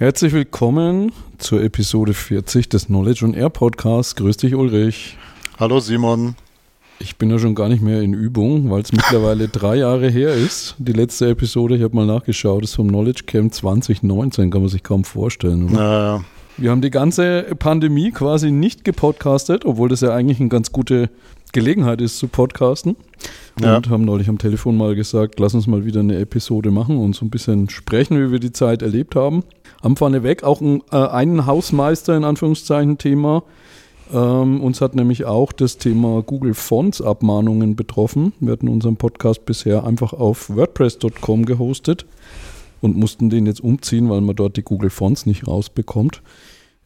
Herzlich willkommen zur Episode 40 des Knowledge on Air Podcasts. Grüß dich, Ulrich. Hallo, Simon. Ich bin ja schon gar nicht mehr in Übung, weil es mittlerweile drei Jahre her ist. Die letzte Episode, ich habe mal nachgeschaut, ist vom Knowledge Camp 2019, kann man sich kaum vorstellen. Oder? Naja. Wir haben die ganze Pandemie quasi nicht gepodcastet, obwohl das ja eigentlich eine ganz gute Gelegenheit ist zu podcasten. Ja. Und haben neulich am Telefon mal gesagt, lass uns mal wieder eine Episode machen und so ein bisschen sprechen, wie wir die Zeit erlebt haben. Haben vorneweg auch ein, äh, einen Hausmeister in Anführungszeichen Thema. Ähm, uns hat nämlich auch das Thema Google Fonts Abmahnungen betroffen. Wir hatten unseren Podcast bisher einfach auf WordPress.com gehostet und mussten den jetzt umziehen, weil man dort die Google Fonts nicht rausbekommt.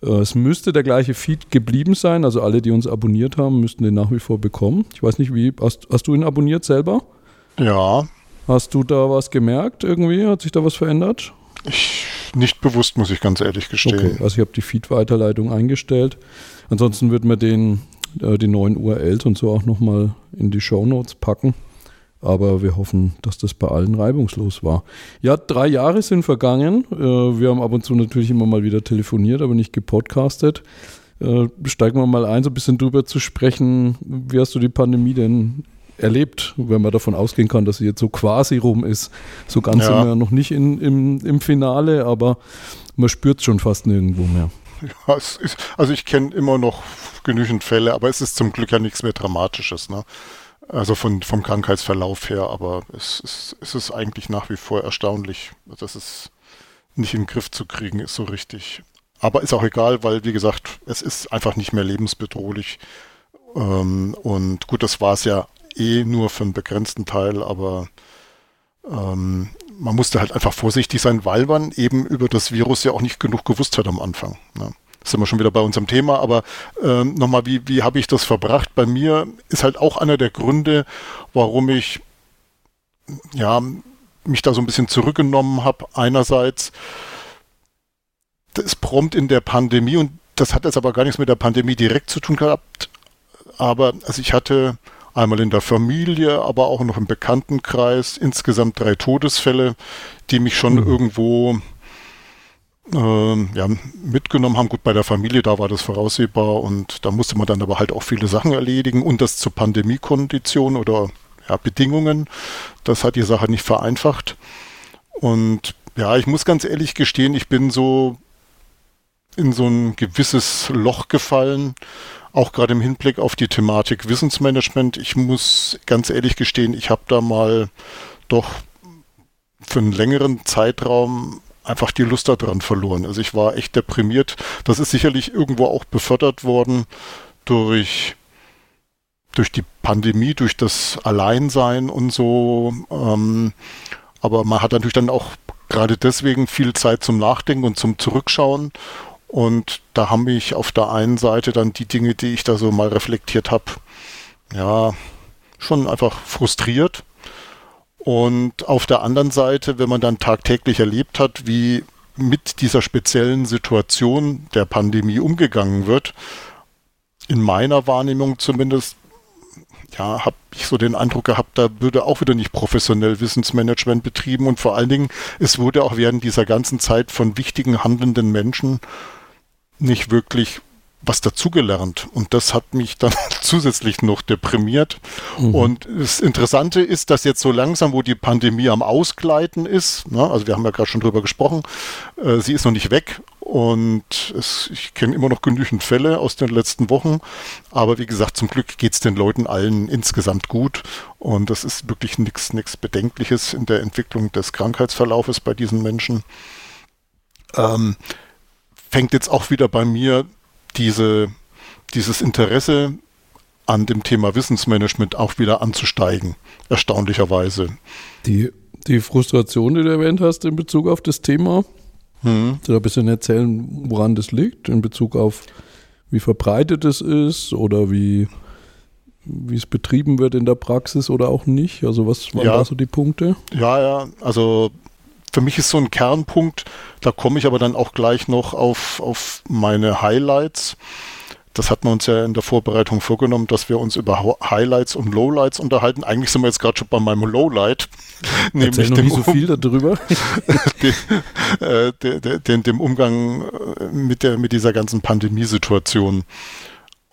Äh, es müsste der gleiche Feed geblieben sein, also alle, die uns abonniert haben, müssten den nach wie vor bekommen. Ich weiß nicht, wie, hast, hast du ihn abonniert selber? Ja. Hast du da was gemerkt irgendwie? Hat sich da was verändert? Ich, nicht bewusst, muss ich ganz ehrlich gestehen. Okay, also ich habe die Feed-Weiterleitung eingestellt. Ansonsten wird man den, äh, die neuen URLs und so auch nochmal in die Show Notes packen. Aber wir hoffen, dass das bei allen reibungslos war. Ja, drei Jahre sind vergangen. Äh, wir haben ab und zu natürlich immer mal wieder telefoniert, aber nicht gepodcastet. Äh, steigen wir mal ein, so ein bisschen drüber zu sprechen. Wie hast du die Pandemie denn erlebt, wenn man davon ausgehen kann, dass sie jetzt so quasi rum ist? So ganz Ja. sind wir ja noch nicht in, im, im Finale, aber man spürt es schon fast nirgendwo mehr. Ja, es ist, also ich kenne immer noch genügend Fälle, aber es ist zum Glück ja nichts mehr Dramatisches. Ne? Also von, vom Krankheitsverlauf her, aber es, ist- es ist eigentlich nach wie vor erstaunlich, dass es nicht in den Griff zu kriegen ist so richtig. Aber ist auch egal, weil wie gesagt, es ist einfach nicht mehr lebensbedrohlich. Ähm, und gut, das war es ja eh nur für einen begrenzten Teil, aber ähm, man musste halt einfach vorsichtig sein, weil man eben über das Virus ja auch nicht genug gewusst hat am Anfang. Ne? Sind wir schon wieder bei unserem Thema, aber ähm, nochmal, wie, wie habe ich das verbracht? Bei mir ist halt auch einer der Gründe, warum ich ja, mich da so ein bisschen zurückgenommen habe. Einerseits, das ist prompt in der Pandemie und das hat jetzt aber gar nichts mit der Pandemie direkt zu tun gehabt. Aber also ich hatte einmal in der Familie, aber auch noch im Bekanntenkreis insgesamt drei Todesfälle, die mich schon Mhm. irgendwo ähm, ja, mitgenommen haben. Gut, bei der Familie, da war das voraussehbar und da musste man dann aber halt auch viele Sachen erledigen und das zu Pandemiekonditionen oder ja, Bedingungen. Das hat die Sache nicht vereinfacht. Und ja, ich muss ganz ehrlich gestehen, ich bin so in so ein gewisses Loch gefallen, auch gerade im Hinblick auf die Thematik Wissensmanagement. Ich muss ganz ehrlich gestehen, ich habe da mal doch für einen längeren Zeitraum einfach die Lust daran verloren. Also ich war echt deprimiert. Das ist sicherlich irgendwo auch befördert worden durch durch die Pandemie, durch das Alleinsein und so. Ähm, aber man hat natürlich dann auch gerade deswegen viel Zeit zum Nachdenken und zum Zurückschauen. Und da haben mich auf der einen Seite dann die Dinge, die ich da so mal reflektiert habe, ja, schon einfach frustriert. Und auf der anderen Seite, wenn man dann tagtäglich erlebt hat, wie mit dieser speziellen Situation der Pandemie umgegangen wird, in meiner Wahrnehmung zumindest, ja, habe ich so den Eindruck gehabt, da würde auch wieder nicht professionell Wissensmanagement betrieben. Und vor allen Dingen, es wurde auch während dieser ganzen Zeit von wichtigen handelnden Menschen nicht wirklich was dazugelernt. Und das hat mich dann zusätzlich noch deprimiert. Mhm. Und das Interessante ist, dass jetzt so langsam, wo die Pandemie am Ausgleiten ist, ne, also wir haben ja gerade schon drüber gesprochen, äh, sie ist noch nicht weg. Und es, ich kenne immer noch genügend Fälle aus den letzten Wochen. Aber wie gesagt, zum Glück geht es den Leuten allen insgesamt gut. Und das ist wirklich nichts nichts Bedenkliches in der Entwicklung des Krankheitsverlaufes bei diesen Menschen. Ähm, fängt jetzt auch wieder bei mir diese, dieses Interesse an dem Thema Wissensmanagement auch wieder anzusteigen, erstaunlicherweise. Die, die Frustration, die du erwähnt hast in Bezug auf das Thema, Hm. Kannst du da ein bisschen erzählen, woran das liegt, in Bezug auf wie verbreitet es ist oder wie, wie es betrieben wird in der Praxis oder auch nicht? Also was waren Ja. da so die Punkte? Ja, ja, also für mich ist so ein Kernpunkt, da komme ich aber dann auch gleich noch auf, auf meine Highlights. das hat man uns ja in der Vorbereitung vorgenommen, dass wir uns über Highlights und Lowlights unterhalten. Eigentlich sind wir jetzt gerade schon bei meinem Lowlight. nämlich dem nicht so viel darüber. den, äh, den, dem Umgang äh, mit, der, mit dieser ganzen Pandemiesituation.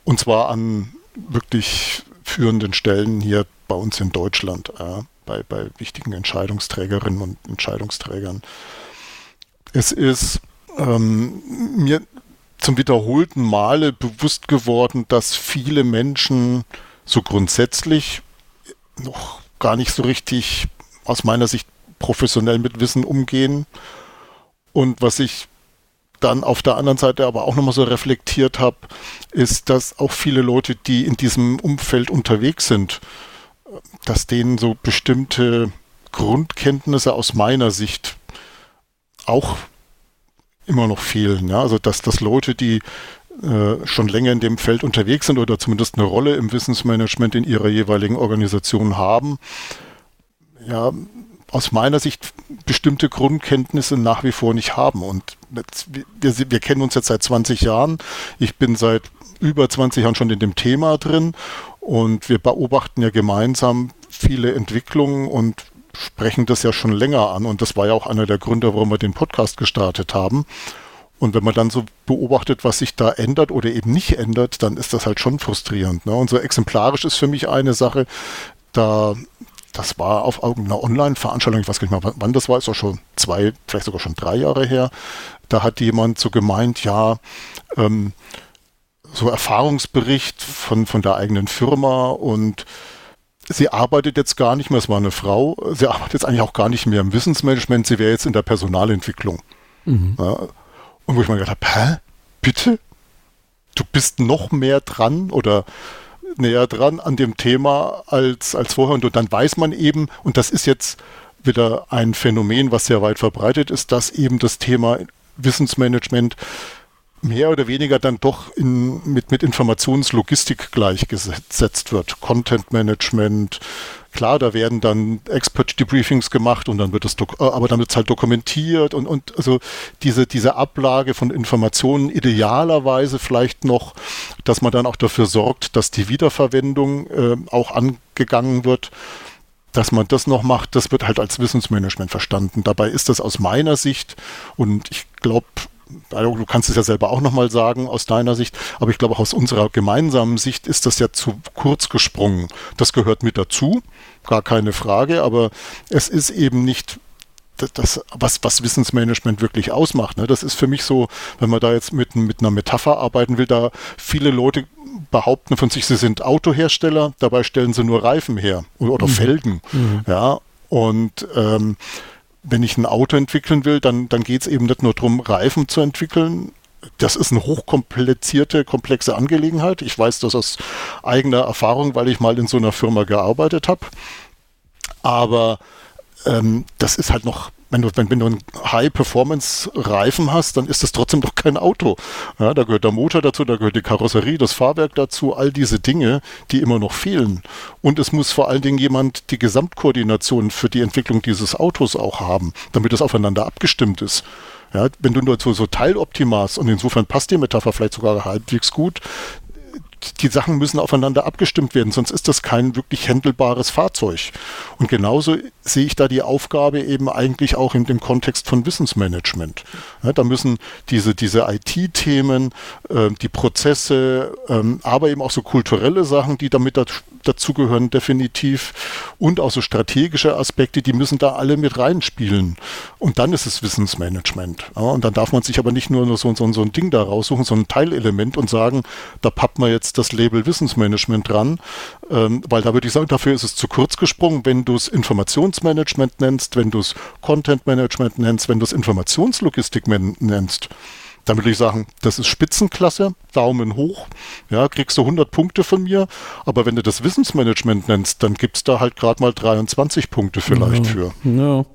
Und zwar an wirklich führenden Stellen hier bei uns in Deutschland, äh, bei, bei wichtigen Entscheidungsträgerinnen und Entscheidungsträgern. Es ist ähm, mir zum wiederholten Male bewusst geworden, dass viele Menschen so grundsätzlich noch gar nicht so richtig aus meiner Sicht professionell mit Wissen umgehen. Und was ich dann auf der anderen Seite aber auch nochmal so reflektiert habe, ist, dass auch viele Leute, die in diesem Umfeld unterwegs sind, dass denen so bestimmte Grundkenntnisse aus meiner Sicht auch immer noch fehlen. Ja? Also dass, dass Leute, die äh, schon länger in dem Feld unterwegs sind oder zumindest eine Rolle im Wissensmanagement in ihrer jeweiligen Organisation haben, ja, aus meiner Sicht bestimmte Grundkenntnisse nach wie vor nicht haben. Und wir, wir kennen uns jetzt seit 20 Jahren. Ich bin seit über 20 Jahren schon in dem Thema drin und wir beobachten ja gemeinsam viele Entwicklungen und sprechen das ja schon länger an. Und das war ja auch einer der Gründe, warum wir den Podcast gestartet haben. Und wenn man dann so beobachtet, was sich da ändert oder eben nicht ändert, dann ist das halt schon frustrierend. Ne? Und so exemplarisch ist für mich eine Sache, da das war auf einer Online-Veranstaltung, ich weiß gar nicht mal, wann das war, ist auch schon zwei, vielleicht sogar schon drei Jahre her. Da hat jemand so gemeint, ja, ähm, so Erfahrungsbericht von, von der eigenen Firma und sie arbeitet jetzt gar nicht mehr, es war eine Frau, sie arbeitet jetzt eigentlich auch gar nicht mehr im Wissensmanagement, sie wäre jetzt in der Personalentwicklung. Mhm. Ja, und wo ich mir gedacht habe, hä, bitte? Du bist noch mehr dran oder näher dran an dem Thema als, als vorher. Und dann weiß man eben, und das ist jetzt wieder ein Phänomen, was sehr weit verbreitet ist, dass eben das Thema Wissensmanagement mehr oder weniger dann doch in, mit, mit Informationslogistik gleichgesetzt wird. Content Management, klar, da werden dann Expert Debriefings gemacht und dann wird es, aber dann wird es halt dokumentiert und, und also diese, diese Ablage von Informationen idealerweise vielleicht noch, dass man dann auch dafür sorgt, dass die Wiederverwendung äh, auch angegangen wird dass man das noch macht, das wird halt als Wissensmanagement verstanden. Dabei ist das aus meiner Sicht und ich glaube, du kannst es ja selber auch nochmal sagen aus deiner Sicht, aber ich glaube auch aus unserer gemeinsamen Sicht ist das ja zu kurz gesprungen. Das gehört mit dazu, gar keine Frage, aber es ist eben nicht das, was, was Wissensmanagement wirklich ausmacht. Ne? Das ist für mich so, wenn man da jetzt mit, mit einer Metapher arbeiten will, da viele Leute behaupten von sich, sie sind Autohersteller, dabei stellen sie nur Reifen her oder, mhm. Felgen. Mhm. Ja, und ähm, wenn ich ein Auto entwickeln will, dann, dann geht es eben nicht nur darum, Reifen zu entwickeln. Das ist eine hochkomplizierte, komplexe Angelegenheit. Ich weiß das aus eigener Erfahrung, weil ich mal in so einer Firma gearbeitet habe. Aber ähm, das ist halt noch wenn du, wenn, wenn du einen High-Performance-Reifen hast, dann ist das trotzdem doch kein Auto. Ja, da gehört der Motor dazu, da gehört die Karosserie, das Fahrwerk dazu, all diese Dinge, die immer noch fehlen. Und es muss vor allen Dingen jemand die Gesamtkoordination für die Entwicklung dieses Autos auch haben, damit es aufeinander abgestimmt ist. Ja, wenn du nur so, so Teiloptimast, und insofern passt die Metapher vielleicht sogar halbwegs gut, die Sachen müssen aufeinander abgestimmt werden, sonst ist das kein wirklich händelbares Fahrzeug. Und genauso sehe ich da die Aufgabe eben eigentlich auch in dem Kontext von Wissensmanagement. Ja, da müssen diese, diese IT-Themen, äh, die Prozesse, ähm, aber eben auch so kulturelle Sachen, die damit da, dazugehören, definitiv, und auch so strategische Aspekte, die müssen da alle mit reinspielen. Und dann ist es Wissensmanagement. Ja, und dann darf man sich aber nicht nur so, so, so ein Ding da raussuchen, so ein Teilelement und sagen, da pappt man jetzt das Label Wissensmanagement dran, ähm, weil da würde ich sagen, dafür ist es zu kurz gesprungen, wenn du es Informationsmanagement nennst, wenn du es Content Management nennst, wenn du es Informationslogistik nennst dann würde ich sagen, das ist Spitzenklasse, Daumen hoch, ja, kriegst du 100 Punkte von mir, aber wenn du das Wissensmanagement nennst, dann gibt es da halt gerade mal 23 Punkte vielleicht ja, für. Ja.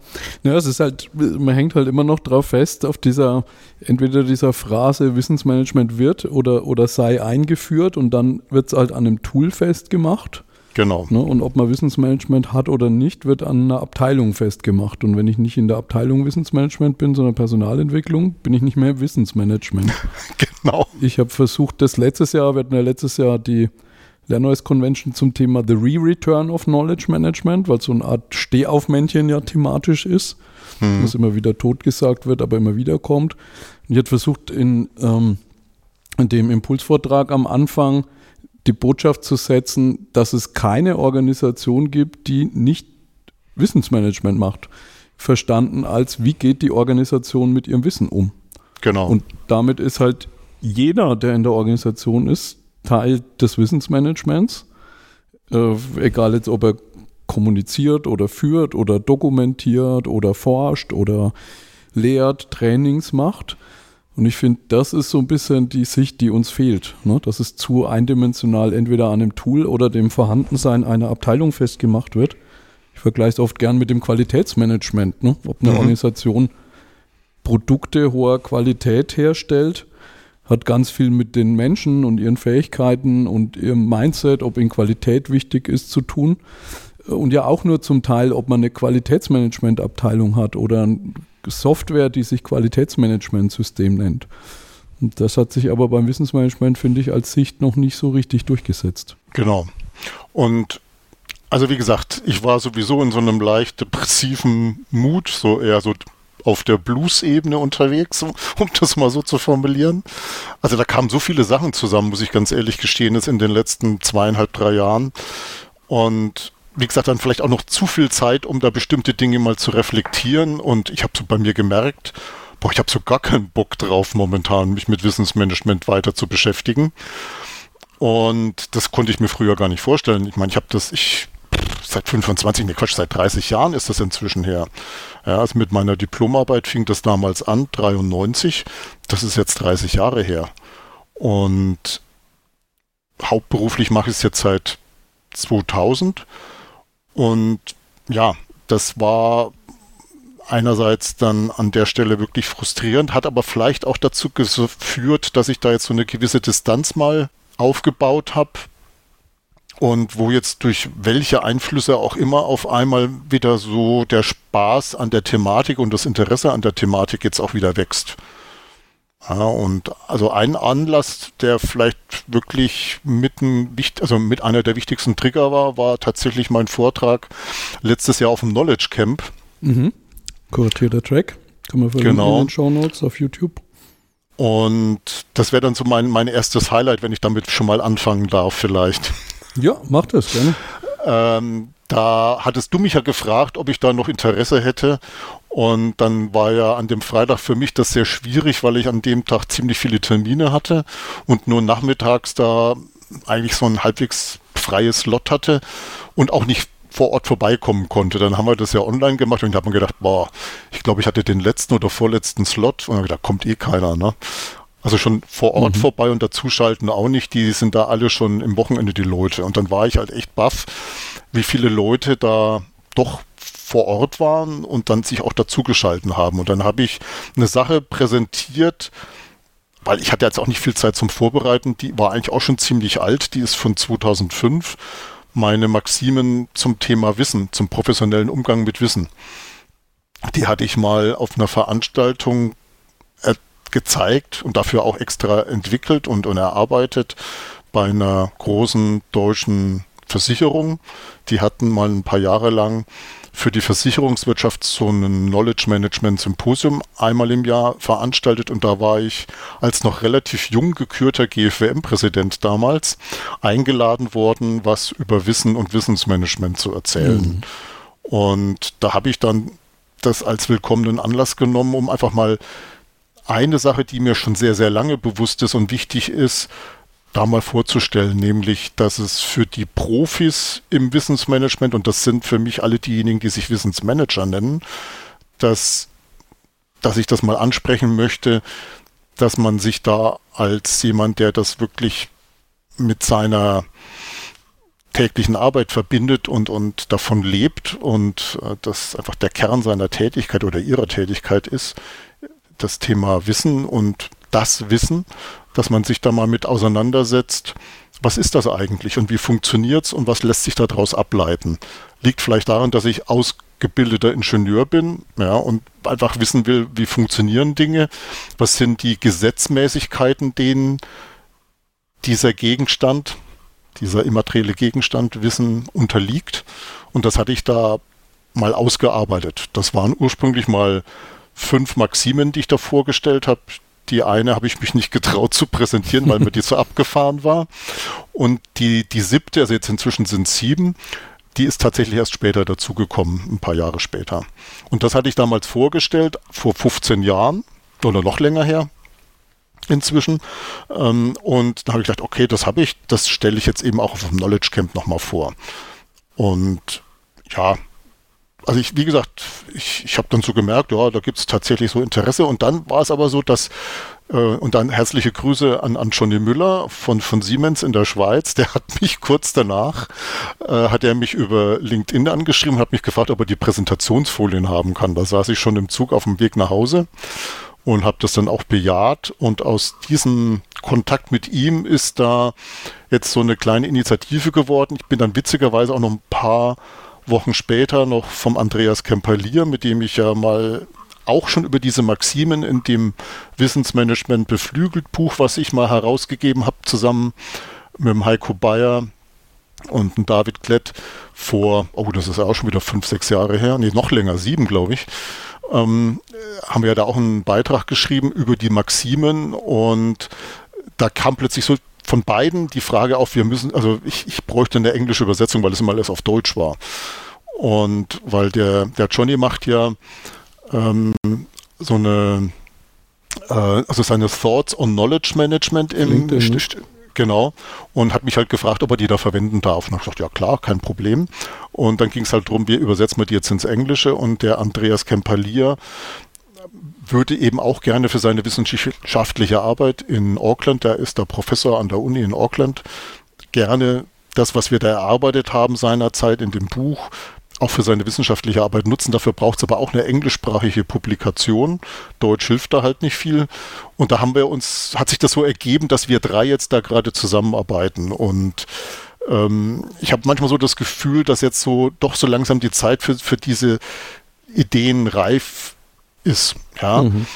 ja, es ist halt, man hängt halt immer noch drauf fest, auf dieser, entweder dieser Phrase Wissensmanagement wird oder, oder sei eingeführt und dann wird es halt an einem Tool festgemacht. Genau. Ne? Und ob man Wissensmanagement hat oder nicht, wird an einer Abteilung festgemacht. Und wenn ich nicht in der Abteilung Wissensmanagement bin, sondern Personalentwicklung, bin ich nicht mehr Wissensmanagement. genau. Ich habe versucht, das letztes Jahr, wir hatten ja letztes Jahr die Lernois Convention zum Thema The Re-Return of Knowledge Management, weil so eine Art Stehaufmännchen ja thematisch ist, mhm. was immer wieder totgesagt wird, aber immer wieder kommt. Und ich habe versucht, in, ähm, in dem Impulsvortrag am Anfang die Botschaft zu setzen, dass es keine Organisation gibt, die nicht Wissensmanagement macht. Verstanden als, wie geht die Organisation mit ihrem Wissen um? Genau. Und damit ist halt jeder, der in der Organisation ist, Teil des Wissensmanagements. Äh, egal jetzt, ob er kommuniziert oder führt oder dokumentiert oder forscht oder lehrt, Trainings macht. Und ich finde, das ist so ein bisschen die Sicht, die uns fehlt. Ne? Dass es zu eindimensional entweder an einem Tool oder dem Vorhandensein einer Abteilung festgemacht wird. Ich vergleiche es oft gern mit dem Qualitätsmanagement. Ne? Ob eine mhm. Organisation Produkte hoher Qualität herstellt hat ganz viel mit den Menschen und ihren Fähigkeiten und ihrem Mindset, ob ihnen Qualität wichtig ist, zu tun. Und ja auch nur zum Teil, ob man eine Qualitätsmanagementabteilung hat oder eine Software, die sich Qualitätsmanagementsystem nennt. Und das hat sich aber beim Wissensmanagement, finde ich, als Sicht noch nicht so richtig durchgesetzt. Genau. Und also wie gesagt, ich war sowieso in so einem leicht depressiven Mut, so eher so auf der Blues-Ebene unterwegs, um das mal so zu formulieren. Also da kamen so viele Sachen zusammen, muss ich ganz ehrlich gestehen, ist in den letzten zweieinhalb, drei Jahren. Und wie gesagt, dann vielleicht auch noch zu viel Zeit, um da bestimmte Dinge mal zu reflektieren. Und ich habe so bei mir gemerkt, boah, ich habe so gar keinen Bock drauf momentan, mich mit Wissensmanagement weiter zu beschäftigen. Und das konnte ich mir früher gar nicht vorstellen. Ich meine, ich habe das, ich seit 25, ne Quatsch, seit 30 Jahren ist das inzwischen her. Ja, also mit meiner Diplomarbeit fing das damals an, 93. Das ist jetzt 30 Jahre her. Und hauptberuflich mache ich es jetzt seit 2000. Und ja, das war einerseits dann an der Stelle wirklich frustrierend, hat aber vielleicht auch dazu geführt, dass ich da jetzt so eine gewisse Distanz mal aufgebaut habe und wo jetzt durch welche Einflüsse auch immer auf einmal wieder so der Spaß an der Thematik und das Interesse an der Thematik jetzt auch wieder wächst. Ja, und also ein Anlass, der vielleicht wirklich mitten, also mit einer der wichtigsten Trigger war, war tatsächlich mein Vortrag letztes Jahr auf dem Knowledge Camp. Mhm. Kuratierter Track. Kann man verlinken genau. in den Show Notes auf YouTube. Und das wäre dann so mein, mein erstes Highlight, wenn ich damit schon mal anfangen darf, vielleicht. Ja, mach das gerne. Ähm, da hattest du mich ja gefragt, ob ich da noch Interesse hätte. Und dann war ja an dem Freitag für mich das sehr schwierig, weil ich an dem Tag ziemlich viele Termine hatte und nur nachmittags da eigentlich so ein halbwegs freies Slot hatte und auch nicht vor Ort vorbeikommen konnte. Dann haben wir das ja online gemacht und ich habe mir gedacht, boah, ich glaube, ich hatte den letzten oder vorletzten Slot und da kommt eh keiner. Ne? Also schon vor Ort mhm. vorbei und dazuschalten auch nicht. Die sind da alle schon im Wochenende die Leute. Und dann war ich halt echt baff, wie viele Leute da doch vor Ort waren und dann sich auch dazugeschalten haben. Und dann habe ich eine Sache präsentiert, weil ich hatte jetzt auch nicht viel Zeit zum Vorbereiten. Die war eigentlich auch schon ziemlich alt. Die ist von 2005. Meine Maximen zum Thema Wissen, zum professionellen Umgang mit Wissen. Die hatte ich mal auf einer Veranstaltung gezeigt und dafür auch extra entwickelt und, und erarbeitet bei einer großen deutschen Versicherung. Die hatten mal ein paar Jahre lang für die Versicherungswirtschaft so ein Knowledge Management Symposium einmal im Jahr veranstaltet und da war ich als noch relativ jung gekürter GFWM-Präsident damals eingeladen worden, was über Wissen und Wissensmanagement zu erzählen. Mhm. Und da habe ich dann das als willkommenen Anlass genommen, um einfach mal eine Sache, die mir schon sehr, sehr lange bewusst ist und wichtig ist, da mal vorzustellen, nämlich, dass es für die Profis im Wissensmanagement, und das sind für mich alle diejenigen, die sich Wissensmanager nennen, dass, dass ich das mal ansprechen möchte, dass man sich da als jemand, der das wirklich mit seiner täglichen Arbeit verbindet und, und davon lebt und äh, das einfach der Kern seiner Tätigkeit oder ihrer Tätigkeit ist, das Thema Wissen und das Wissen, dass man sich da mal mit auseinandersetzt. Was ist das eigentlich und wie funktioniert es und was lässt sich daraus ableiten? liegt vielleicht daran, dass ich ausgebildeter Ingenieur bin, ja, und einfach wissen will, wie funktionieren Dinge, was sind die Gesetzmäßigkeiten, denen dieser Gegenstand, dieser immaterielle Gegenstand Wissen unterliegt. Und das hatte ich da mal ausgearbeitet. Das waren ursprünglich mal fünf Maximen, die ich da vorgestellt habe. Die eine habe ich mich nicht getraut zu präsentieren, weil mir die so abgefahren war. Und die, die siebte, also jetzt inzwischen sind sieben, die ist tatsächlich erst später dazugekommen, ein paar Jahre später. Und das hatte ich damals vorgestellt, vor 15 Jahren oder noch länger her inzwischen. Ähm, und da habe ich gedacht, okay, das habe ich, das stelle ich jetzt eben auch auf dem Knowledge Camp nochmal vor. Und ja, also ich, wie gesagt, ich, ich habe dann so gemerkt, ja, da gibt es tatsächlich so Interesse. Und dann war es aber so, dass, äh, und dann herzliche Grüße an, an Johnny Müller von, von Siemens in der Schweiz, der hat mich kurz danach, äh, hat er mich über LinkedIn angeschrieben, hat mich gefragt, ob er die Präsentationsfolien haben kann. Da saß ich schon im Zug auf dem Weg nach Hause und habe das dann auch bejaht. Und aus diesem Kontakt mit ihm ist da jetzt so eine kleine Initiative geworden. Ich bin dann witzigerweise auch noch ein paar Wochen später noch vom Andreas Kemperlier, mit dem ich ja mal auch schon über diese Maximen in dem Wissensmanagement beflügelt Buch, was ich mal herausgegeben habe, zusammen mit dem Heiko Bayer und dem David Klett vor, oh, das ist ja auch schon wieder fünf, sechs Jahre her, nee, noch länger, sieben, glaube ich, ähm, haben wir ja da auch einen Beitrag geschrieben über die Maximen und da kam plötzlich so von beiden die Frage auf, wir müssen, also ich, ich bräuchte eine englische Übersetzung, weil es immer alles auf Deutsch war. Und weil der, der Johnny macht ja ähm, so eine, äh, also seine Thoughts on Knowledge Management im, genau, und hat mich halt gefragt, ob er die da verwenden darf. Und ich gesagt, ja klar, kein Problem. Und dann ging es halt darum, wie übersetzen wir die jetzt ins Englische und der Andreas Kempalier, würde eben auch gerne für seine wissenschaftliche Arbeit in Auckland, da ist der Professor an der Uni in Auckland, gerne das, was wir da erarbeitet haben seinerzeit in dem Buch, auch für seine wissenschaftliche Arbeit nutzen. Dafür braucht es aber auch eine englischsprachige Publikation. Deutsch hilft da halt nicht viel. Und da haben wir uns, hat sich das so ergeben, dass wir drei jetzt da gerade zusammenarbeiten. Und ähm, ich habe manchmal so das Gefühl, dass jetzt so doch so langsam die Zeit für, für diese Ideen reif ist. Ja. Mhm.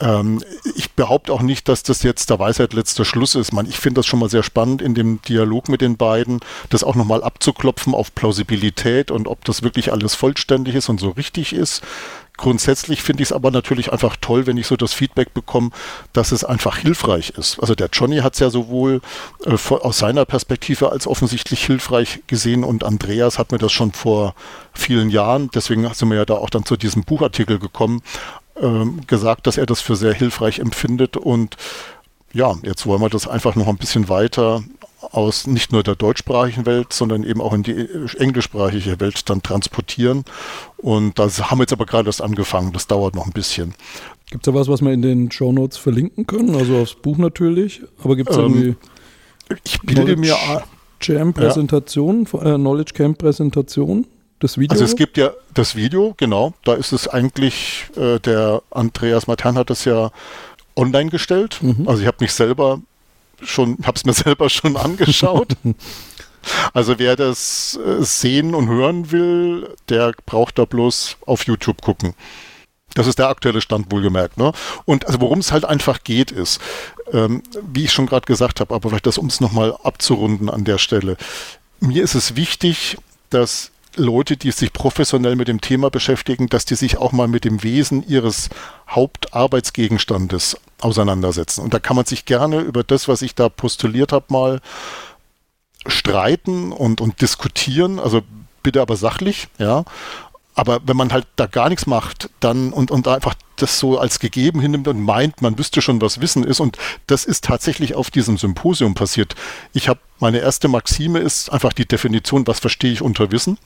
Ähm, ich behaupte auch nicht, dass das jetzt der Weisheit letzter Schluss ist. Man, ich finde das schon mal sehr spannend in dem Dialog mit den beiden, das auch nochmal abzuklopfen auf Plausibilität und ob das wirklich alles vollständig ist und so richtig ist. Grundsätzlich finde ich es aber natürlich einfach toll, wenn ich so das Feedback bekomme, dass es einfach hilfreich ist. Also der Johnny hat es ja sowohl äh, aus seiner Perspektive als offensichtlich hilfreich gesehen und Andreas hat mir das schon vor vielen Jahren, deswegen sind wir ja da auch dann zu diesem Buchartikel gekommen, ähm, gesagt, dass er das für sehr hilfreich empfindet und ja, jetzt wollen wir das einfach noch ein bisschen weiter aus nicht nur der deutschsprachigen Welt, sondern eben auch in die englischsprachige Welt dann transportieren. Und da haben wir jetzt aber gerade erst angefangen. Das dauert noch ein bisschen. Gibt es da was, was wir in den Show Notes verlinken können? Also aufs Buch natürlich, aber gibt es ähm, irgendwie ich bilde mir Jam Präsentation, ja. äh, Knowledge Camp Präsentation, das Video. Also es gibt ja das Video, genau. Da ist es eigentlich, äh, der Andreas Matern hat das ja online gestellt. Mhm. Also ich habe mich selber schon, habe es mir selber schon angeschaut. Also wer das äh, sehen und hören will, der braucht da bloß auf YouTube gucken. Das ist der aktuelle Stand wohlgemerkt. Ne? Und also worum es halt einfach geht, ist, ähm, wie ich schon gerade gesagt habe, aber vielleicht das, um es nochmal abzurunden an der Stelle. Mir ist es wichtig, dass Leute, die sich professionell mit dem Thema beschäftigen, dass die sich auch mal mit dem Wesen ihres Hauptarbeitsgegenstandes auseinandersetzen. Und da kann man sich gerne über das, was ich da postuliert habe, mal streiten und, und diskutieren. Also bitte aber sachlich, ja. Aber wenn man halt da gar nichts macht, dann und, und einfach das so als gegeben hinnimmt und meint, man wüsste schon, was Wissen ist. Und das ist tatsächlich auf diesem Symposium passiert. Ich habe meine erste Maxime ist einfach die Definition, was verstehe ich unter Wissen.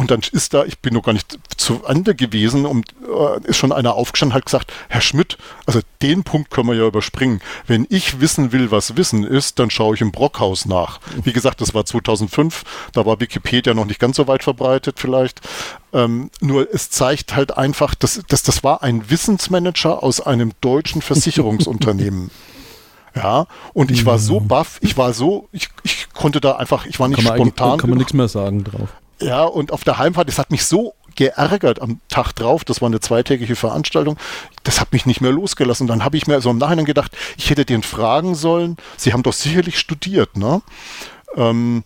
Und dann ist da, ich bin noch gar nicht zu Ende gewesen und äh, ist schon einer aufgestanden hat gesagt, Herr Schmidt, also den Punkt können wir ja überspringen. Wenn ich wissen will, was Wissen ist, dann schaue ich im Brockhaus nach. Wie gesagt, das war 2005, da war Wikipedia noch nicht ganz so weit verbreitet vielleicht. Ähm, nur es zeigt halt einfach, dass, dass das war ein Wissensmanager aus einem deutschen Versicherungsunternehmen. Ja, und ich war so baff, ich war so, ich, ich konnte da einfach, ich war nicht kann spontan. Kann man nichts mehr sagen drauf. Ja, und auf der Heimfahrt, das hat mich so geärgert am Tag drauf. Das war eine zweitägige Veranstaltung. Das hat mich nicht mehr losgelassen. Dann habe ich mir so im Nachhinein gedacht, ich hätte den fragen sollen. Sie haben doch sicherlich studiert, ne? Ähm,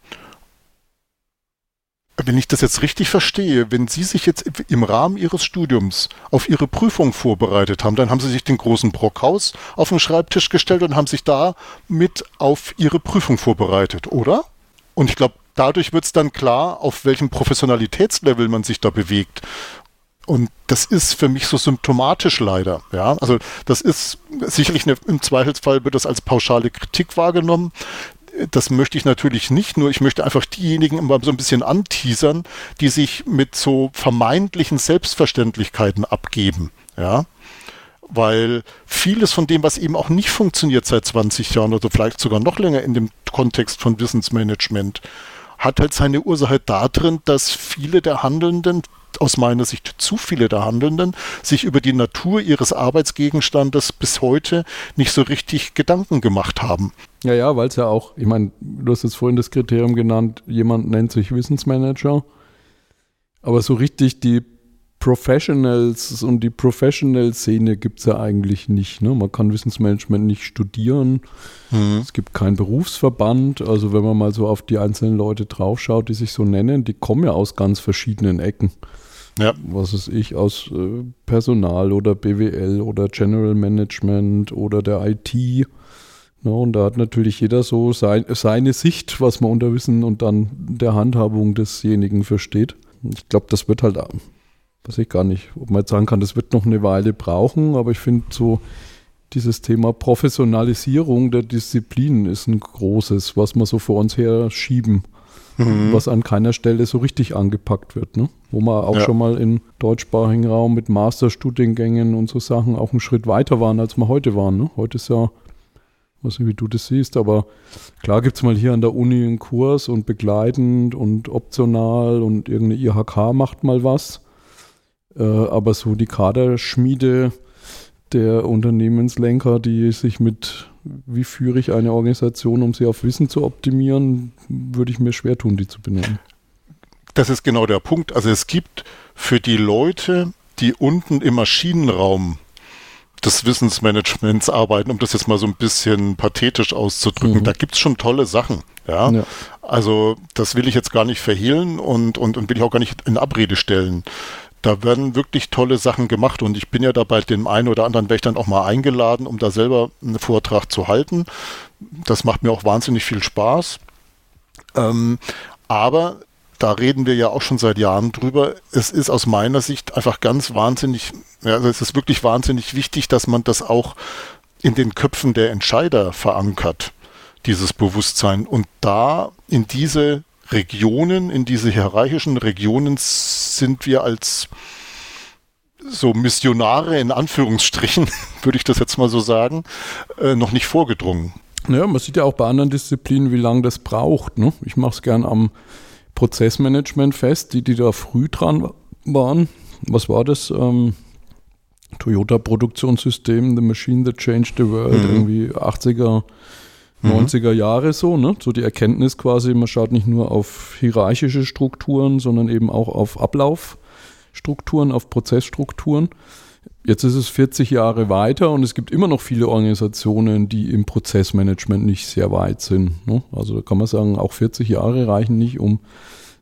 wenn ich das jetzt richtig verstehe, wenn Sie sich jetzt im Rahmen Ihres Studiums auf Ihre Prüfung vorbereitet haben, dann haben Sie sich den großen Brockhaus auf den Schreibtisch gestellt und haben sich da mit auf Ihre Prüfung vorbereitet, oder? Und ich glaube, dadurch wird es dann klar, auf welchem Professionalitätslevel man sich da bewegt. Und das ist für mich so symptomatisch leider. Ja, also das ist sicherlich eine, im Zweifelsfall wird das als pauschale Kritik wahrgenommen. Das möchte ich natürlich nicht, nur ich möchte einfach diejenigen immer so ein bisschen anteasern, die sich mit so vermeintlichen Selbstverständlichkeiten abgeben. Ja, weil vieles von dem, was eben auch nicht funktioniert seit 20 Jahren oder vielleicht sogar noch länger in dem Kontext von Wissensmanagement, hat halt seine Ursache darin, dass viele der Handelnden, aus meiner Sicht zu viele der Handelnden, sich über die Natur ihres Arbeitsgegenstandes bis heute nicht so richtig Gedanken gemacht haben. Ja, ja, weil es ja auch, ich meine, du hast jetzt vorhin das Kriterium genannt, jemand nennt sich Wissensmanager, aber so richtig die Professionals und die Professional-Szene gibt es ja eigentlich nicht. Ne? Man kann Wissensmanagement nicht studieren. Mhm. Es gibt keinen Berufsverband. Also wenn man mal so auf die einzelnen Leute draufschaut, die sich so nennen, die kommen ja aus ganz verschiedenen Ecken. Ja. Was ist ich, aus äh, Personal oder BWL oder General Management oder der IT. Ja, und da hat natürlich jeder so sein, seine Sicht, was man unter Wissen und dann der Handhabung desjenigen versteht. Ich glaube, das wird halt weiß ich gar nicht, ob man jetzt sagen kann, das wird noch eine Weile brauchen, aber ich finde so dieses Thema Professionalisierung der Disziplinen ist ein großes, was wir so vor uns her schieben, mhm. was an keiner Stelle so richtig angepackt wird, ne? wo man auch ja. schon mal im deutschsprachigen Raum mit Masterstudiengängen und so Sachen auch einen Schritt weiter waren, als wir heute waren. Ne? Heute ist ja weiß nicht, wie du das siehst, aber klar gibt es mal hier an der Uni einen Kurs und begleitend und optional und irgendeine IHK macht mal was. Äh, aber so die Kaderschmiede der Unternehmenslenker, die sich mit, wie führe ich eine Organisation, um sie auf Wissen zu optimieren, würde ich mir schwer tun, die zu benennen. Das ist genau der Punkt. Also es gibt für die Leute, die unten im Maschinenraum des Wissensmanagements arbeiten, um das jetzt mal so ein bisschen pathetisch auszudrücken, mhm. da gibt es schon tolle Sachen. Ja? ja? Also das will ich jetzt gar nicht verhehlen und, und, und will ich auch gar nicht in Abrede stellen da werden wirklich tolle Sachen gemacht und ich bin ja da bei dem einen oder anderen Wächtern auch mal eingeladen, um da selber einen Vortrag zu halten. Das macht mir auch wahnsinnig viel Spaß. Ähm, aber da reden wir ja auch schon seit Jahren drüber. Es ist aus meiner Sicht einfach ganz wahnsinnig, ja, also es ist wirklich wahnsinnig wichtig, dass man das auch in den Köpfen der Entscheider verankert, dieses Bewusstsein. Und da in diese Regionen, in diese hierarchischen Regionen sind wir als so Missionare in Anführungsstrichen, würde ich das jetzt mal so sagen, äh, noch nicht vorgedrungen. Ja, man sieht ja auch bei anderen Disziplinen, wie lange das braucht. Ne? Ich mache es gern am Prozessmanagement fest, die, die da früh dran waren. Was war das? Ähm, Toyota Produktionssystem, The Machine That Changed the World, mhm. irgendwie 80er 90er mhm. Jahre so, ne? So die Erkenntnis quasi, man schaut nicht nur auf hierarchische Strukturen, sondern eben auch auf Ablaufstrukturen, auf Prozessstrukturen. Jetzt ist es 40 Jahre weiter und es gibt immer noch viele Organisationen, die im Prozessmanagement nicht sehr weit sind. Ne? Also da kann man sagen, auch 40 Jahre reichen nicht, um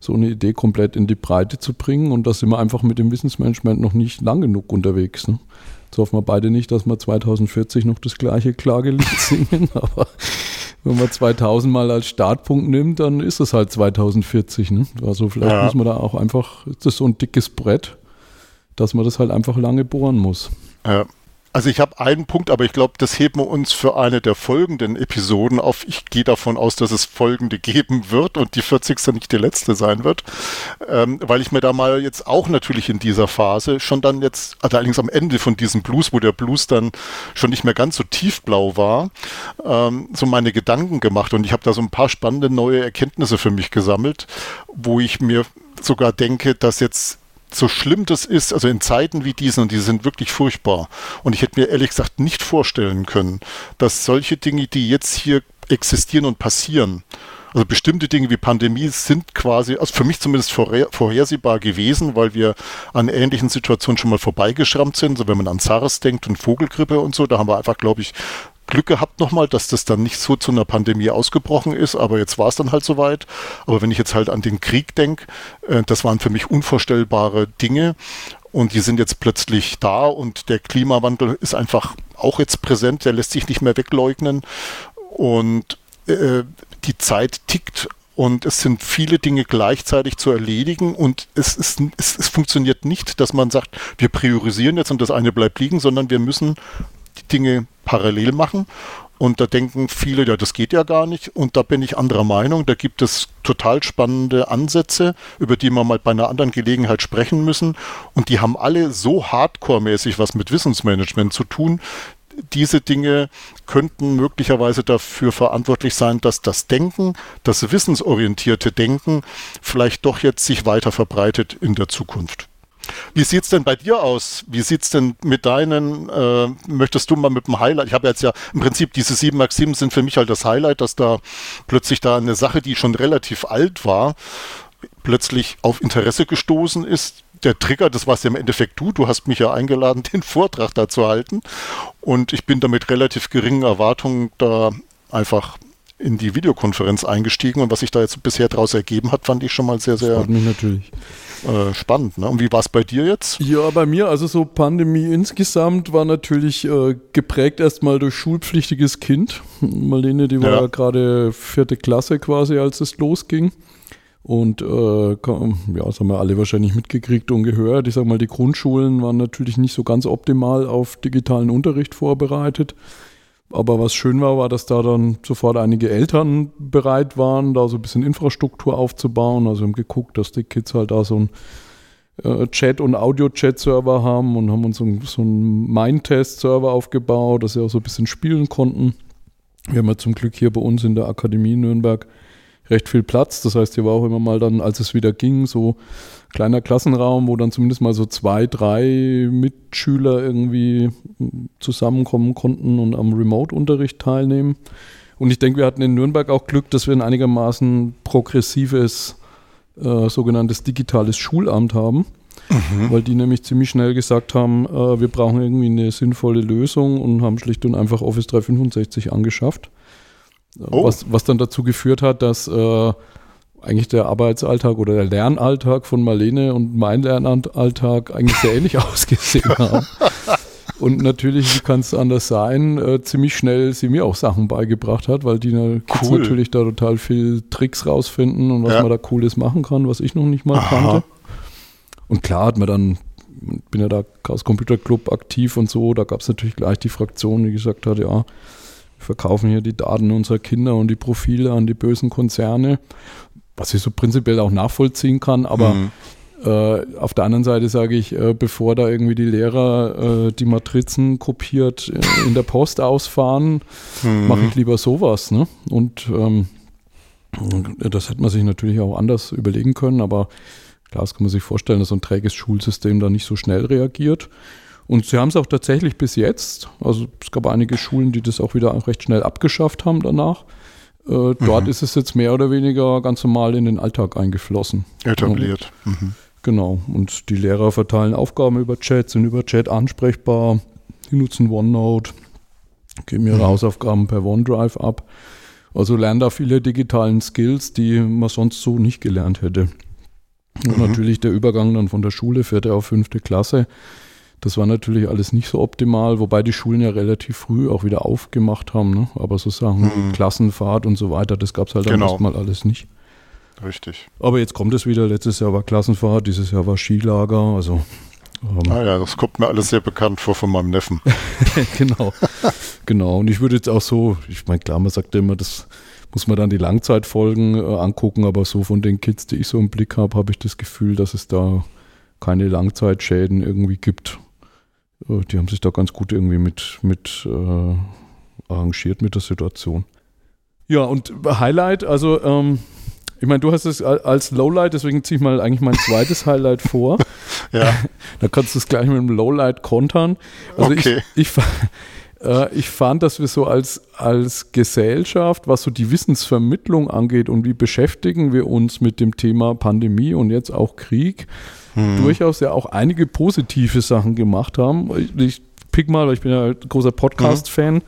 so eine Idee komplett in die Breite zu bringen. Und da sind wir einfach mit dem Wissensmanagement noch nicht lang genug unterwegs. Ne? Jetzt hoffen wir beide nicht, dass wir 2040 noch das gleiche Klagelied singen, aber wenn man 2000 mal als Startpunkt nimmt, dann ist es halt 2040. Ne? Also vielleicht ja. muss man da auch einfach, ist das so ein dickes Brett, dass man das halt einfach lange bohren muss. Ja. Also ich habe einen Punkt, aber ich glaube, das heben wir uns für eine der folgenden Episoden auf. Ich gehe davon aus, dass es folgende geben wird und die 40. nicht die letzte sein wird, ähm, weil ich mir da mal jetzt auch natürlich in dieser Phase schon dann jetzt, also allerdings am Ende von diesem Blues, wo der Blues dann schon nicht mehr ganz so tiefblau war, ähm, so meine Gedanken gemacht und ich habe da so ein paar spannende neue Erkenntnisse für mich gesammelt, wo ich mir sogar denke, dass jetzt so schlimm das ist, also in Zeiten wie diesen, und die sind wirklich furchtbar. Und ich hätte mir ehrlich gesagt nicht vorstellen können, dass solche Dinge, die jetzt hier existieren und passieren, Also bestimmte Dinge wie Pandemie sind quasi, also für mich zumindest vorhersehbar gewesen, weil wir an ähnlichen Situationen schon mal vorbeigeschrammt sind. So wenn man an SARS denkt und Vogelgrippe und so, da haben wir einfach, glaube ich, Glück gehabt nochmal, dass das dann nicht so zu einer Pandemie ausgebrochen ist, aber jetzt war es dann halt soweit. Aber wenn ich jetzt halt an den Krieg denke, äh, das waren für mich unvorstellbare Dinge. Und die sind jetzt plötzlich da und der Klimawandel ist einfach auch jetzt präsent, der lässt sich nicht mehr wegleugnen. Und äh, die Zeit tickt und es sind viele Dinge gleichzeitig zu erledigen. Und es, ist, es, es funktioniert nicht, dass man sagt, wir priorisieren jetzt und das eine bleibt liegen, sondern wir müssen die Dinge parallel machen. Und da denken viele, ja, das geht ja gar nicht. Und da bin ich anderer Meinung. Da gibt es total spannende Ansätze, über die wir mal bei einer anderen Gelegenheit sprechen müssen. Und die haben alle so hardcore-mäßig was mit Wissensmanagement zu tun. Diese Dinge könnten möglicherweise dafür verantwortlich sein, dass das Denken, das wissensorientierte Denken vielleicht doch jetzt sich weiter verbreitet in der Zukunft. Wie sieht es denn bei dir aus? Wie sieht es denn mit deinen, äh, möchtest du mal mit dem Highlight, ich habe jetzt ja im Prinzip diese 7 Max 7 sind für mich halt das Highlight, dass da plötzlich da eine Sache, die schon relativ alt war, plötzlich auf Interesse gestoßen ist. Der Trigger, das war es ja im Endeffekt du, du hast mich ja eingeladen, den Vortrag da zu halten und ich bin da mit relativ geringen Erwartungen da einfach in die Videokonferenz eingestiegen und was sich da jetzt bisher daraus ergeben hat, fand ich schon mal sehr, sehr Freut mich natürlich. Äh, spannend. Ne? Und wie war es bei dir jetzt? Ja, bei mir, also so Pandemie insgesamt war natürlich äh, geprägt erstmal durch schulpflichtiges Kind. Marlene, die war ja, ja gerade vierte Klasse quasi, als es losging. Und äh, ja, das haben wir alle wahrscheinlich mitgekriegt und gehört. Ich sag mal, die Grundschulen waren natürlich nicht so ganz optimal auf digitalen Unterricht vorbereitet. Aber was schön war, war, dass da dann sofort einige Eltern bereit waren, da so ein bisschen Infrastruktur aufzubauen. Also haben geguckt, dass die Kids halt da so ein äh, Chat- und Audio-Chat-Server haben und haben uns so, so einen Mindtest-Server aufgebaut, dass sie auch so ein bisschen spielen konnten. Wir haben ja zum Glück hier bei uns in der Akademie Nürnberg recht viel Platz. Das heißt, hier war auch immer mal dann, als es wieder ging, so kleiner Klassenraum, wo dann zumindest mal so zwei, drei Mitschüler irgendwie zusammenkommen konnten und am Remote-Unterricht teilnehmen. Und ich denke, wir hatten in Nürnberg auch Glück, dass wir ein einigermaßen progressives äh, sogenanntes digitales Schulamt haben. Mhm. Weil die nämlich ziemlich schnell gesagt haben, äh, wir brauchen irgendwie eine sinnvolle Lösung und haben schlicht und einfach Office 365 angeschafft. Oh. Was, was dann dazu geführt hat, dass äh, eigentlich der Arbeitsalltag oder der Lernalltag von Marlene und mein Lernalltag eigentlich sehr ähnlich ausgesehen haben. Und natürlich, wie kann es anders sein, äh, ziemlich schnell sie mir auch Sachen beigebracht hat, weil die cool. Kids natürlich da total viel Tricks rausfinden und was ja. man da Cooles machen kann, was ich noch nicht mal Aha. kannte. Und klar hat man dann, bin ja da Chaos Computer Club aktiv und so, da gab es natürlich gleich die Fraktion, die gesagt hat, ja, verkaufen hier die Daten unserer Kinder und die Profile an die bösen Konzerne was ich so prinzipiell auch nachvollziehen kann, aber mhm. äh, auf der anderen Seite sage ich, äh, bevor da irgendwie die Lehrer äh, die Matrizen kopiert äh, in der Post ausfahren, mhm. mache ich lieber sowas. Ne? Und ähm, das hätte man sich natürlich auch anders überlegen können, aber klar, das kann man sich vorstellen, dass so ein träges Schulsystem da nicht so schnell reagiert. Und sie haben es auch tatsächlich bis jetzt, also es gab einige Schulen, die das auch wieder recht schnell abgeschafft haben danach. Äh, dort mhm. ist es jetzt mehr oder weniger ganz normal in den Alltag eingeflossen. Etabliert. Mhm. Genau. Und die Lehrer verteilen Aufgaben über Chat, sind über Chat ansprechbar. Die nutzen OneNote, geben ihre mhm. Hausaufgaben per OneDrive ab. Also lernen da viele digitalen Skills, die man sonst so nicht gelernt hätte. Und mhm. natürlich der Übergang dann von der Schule, vierte auf fünfte Klasse, das war natürlich alles nicht so optimal, wobei die Schulen ja relativ früh auch wieder aufgemacht haben. Ne? Aber so Sachen mhm. Klassenfahrt und so weiter, das gab es halt genau. erstmal alles nicht. Richtig. Aber jetzt kommt es wieder. Letztes Jahr war Klassenfahrt, dieses Jahr war Skilager. Also ähm, ah ja, das kommt mir alles sehr bekannt vor von meinem Neffen. genau, genau. Und ich würde jetzt auch so, ich meine, klar, man sagt ja immer, das muss man dann die Langzeitfolgen äh, angucken, aber so von den Kids, die ich so im Blick habe, habe ich das Gefühl, dass es da keine Langzeitschäden irgendwie gibt. Äh, die haben sich da ganz gut irgendwie mit, mit äh, arrangiert mit der Situation. Ja, und Highlight, also ähm, ich meine, du hast es als Lowlight, deswegen ziehe ich mal eigentlich mein zweites Highlight vor. ja. da kannst du es gleich mit dem Lowlight kontern. Also okay. ich, ich Äh, ich fand, dass wir so als, als Gesellschaft, was so die Wissensvermittlung angeht und wie beschäftigen wir uns mit dem Thema Pandemie und jetzt auch Krieg, hm. durchaus ja auch einige positive Sachen gemacht haben. Ich, ich pick mal, weil ich bin ja großer Podcast-Fan. Hm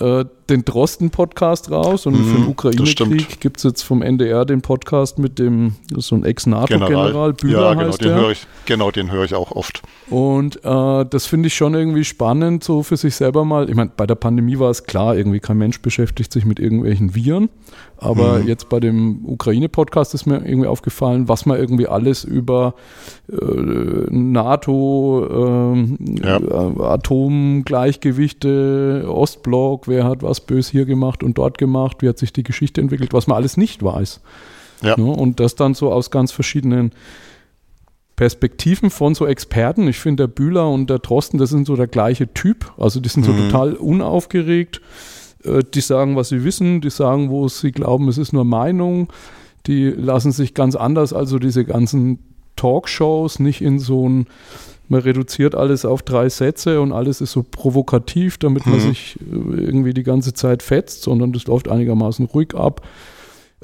äh, den Drosten-Podcast raus und mhm, für den Ukraine-Krieg gibt es jetzt vom NDR den Podcast mit dem, so ein Ex-NATO-General, Bühler ja, genau, heißt den der. Ich, genau, den höre ich auch oft. Und äh, das finde ich schon irgendwie spannend, so für sich selber mal. Ich meine, bei der Pandemie war es klar, irgendwie kein Mensch beschäftigt sich mit irgendwelchen Viren. Aber mhm. jetzt bei dem Ukraine-Podcast ist mir irgendwie aufgefallen, was man irgendwie alles über äh, NATO, ähm, ja. äh, Atomgleichgewichte, Ostblock, wer hat was bös hier gemacht und dort gemacht, wie hat sich die Geschichte entwickelt, was man alles nicht weiß. Ja. Ne? Und das dann so aus ganz verschiedenen Perspektiven von so Experten. Ich finde, der Bühler und der Drosten, das sind so der gleiche Typ. Also die sind so mhm. total unaufgeregt äh, die sagen, was sie wissen, die sagen, wo sie glauben, es ist nur Meinung. Die lassen sich ganz anders, also diese ganzen Talkshows, nicht in so ein, man reduziert alles auf drei Sätze und alles ist so provokativ, damit man mhm. sich äh, irgendwie die ganze Zeit fetzt, sondern das läuft einigermaßen ruhig ab.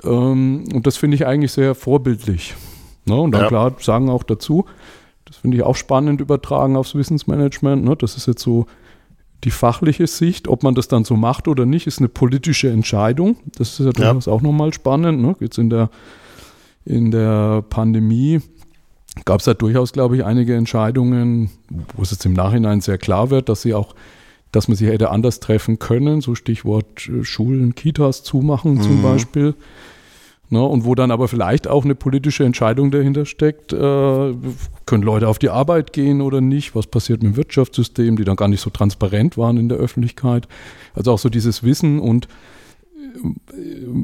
Ähm, und das finde ich eigentlich sehr vorbildlich. Ne? Und dann ja. klar sagen auch dazu, das finde ich auch spannend übertragen aufs Wissensmanagement. Ne? Das ist jetzt so die fachliche Sicht, ob man das dann so macht oder nicht, ist eine politische Entscheidung. Das ist ja durchaus ja. auch nochmal spannend. Ne? Jetzt in der, in der Pandemie gab es ja durchaus, glaube ich, einige Entscheidungen, wo es jetzt im Nachhinein sehr klar wird, dass sie auch, dass man sie hätte anders treffen können. So Stichwort äh, Schulen, Kitas zumachen mhm. zum Beispiel. Ne, und wo dann aber vielleicht auch eine politische Entscheidung dahinter steckt, äh, können Leute auf die Arbeit gehen oder nicht, was passiert mit dem Wirtschaftssystem, die dann gar nicht so transparent waren in der Öffentlichkeit. Also auch so dieses Wissen und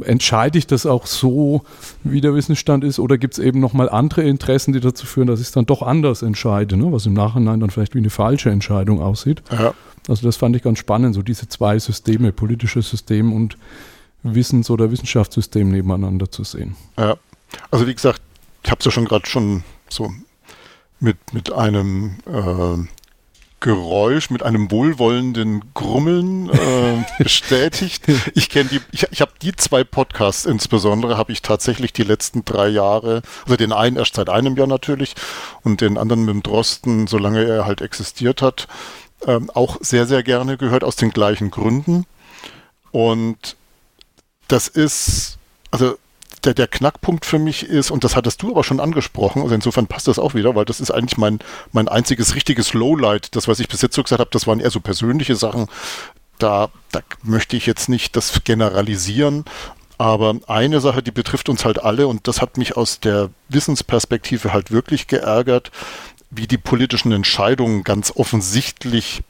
entscheide ich das auch so, wie der Wissensstand ist, oder gibt es eben nochmal andere Interessen, die dazu führen, dass ich es dann doch anders entscheide, ne? was im Nachhinein dann vielleicht wie eine falsche Entscheidung aussieht. Ja. Also das fand ich ganz spannend, so diese zwei Systeme, politisches System und Wissens- oder Wissenschaftssystem nebeneinander zu sehen. Ja, also wie gesagt, ich habe es ja schon gerade schon so mit, mit einem äh, Geräusch, mit einem wohlwollenden Grummeln äh, bestätigt. Ich kenne die, ich, ich habe die zwei Podcasts insbesondere, habe ich tatsächlich die letzten drei Jahre, also den einen erst seit einem Jahr natürlich und den anderen mit dem Drosten, solange er halt existiert hat, ähm, auch sehr, sehr gerne gehört, aus den gleichen Gründen. Und das ist, also der, der Knackpunkt für mich ist, und das hattest du aber schon angesprochen, also insofern passt das auch wieder, weil das ist eigentlich mein, mein einziges richtiges Lowlight. Das, was ich bis jetzt so gesagt habe, das waren eher so persönliche Sachen. Da, da möchte ich jetzt nicht das generalisieren, aber eine Sache, die betrifft uns halt alle, und das hat mich aus der Wissensperspektive halt wirklich geärgert, wie die politischen Entscheidungen ganz offensichtlich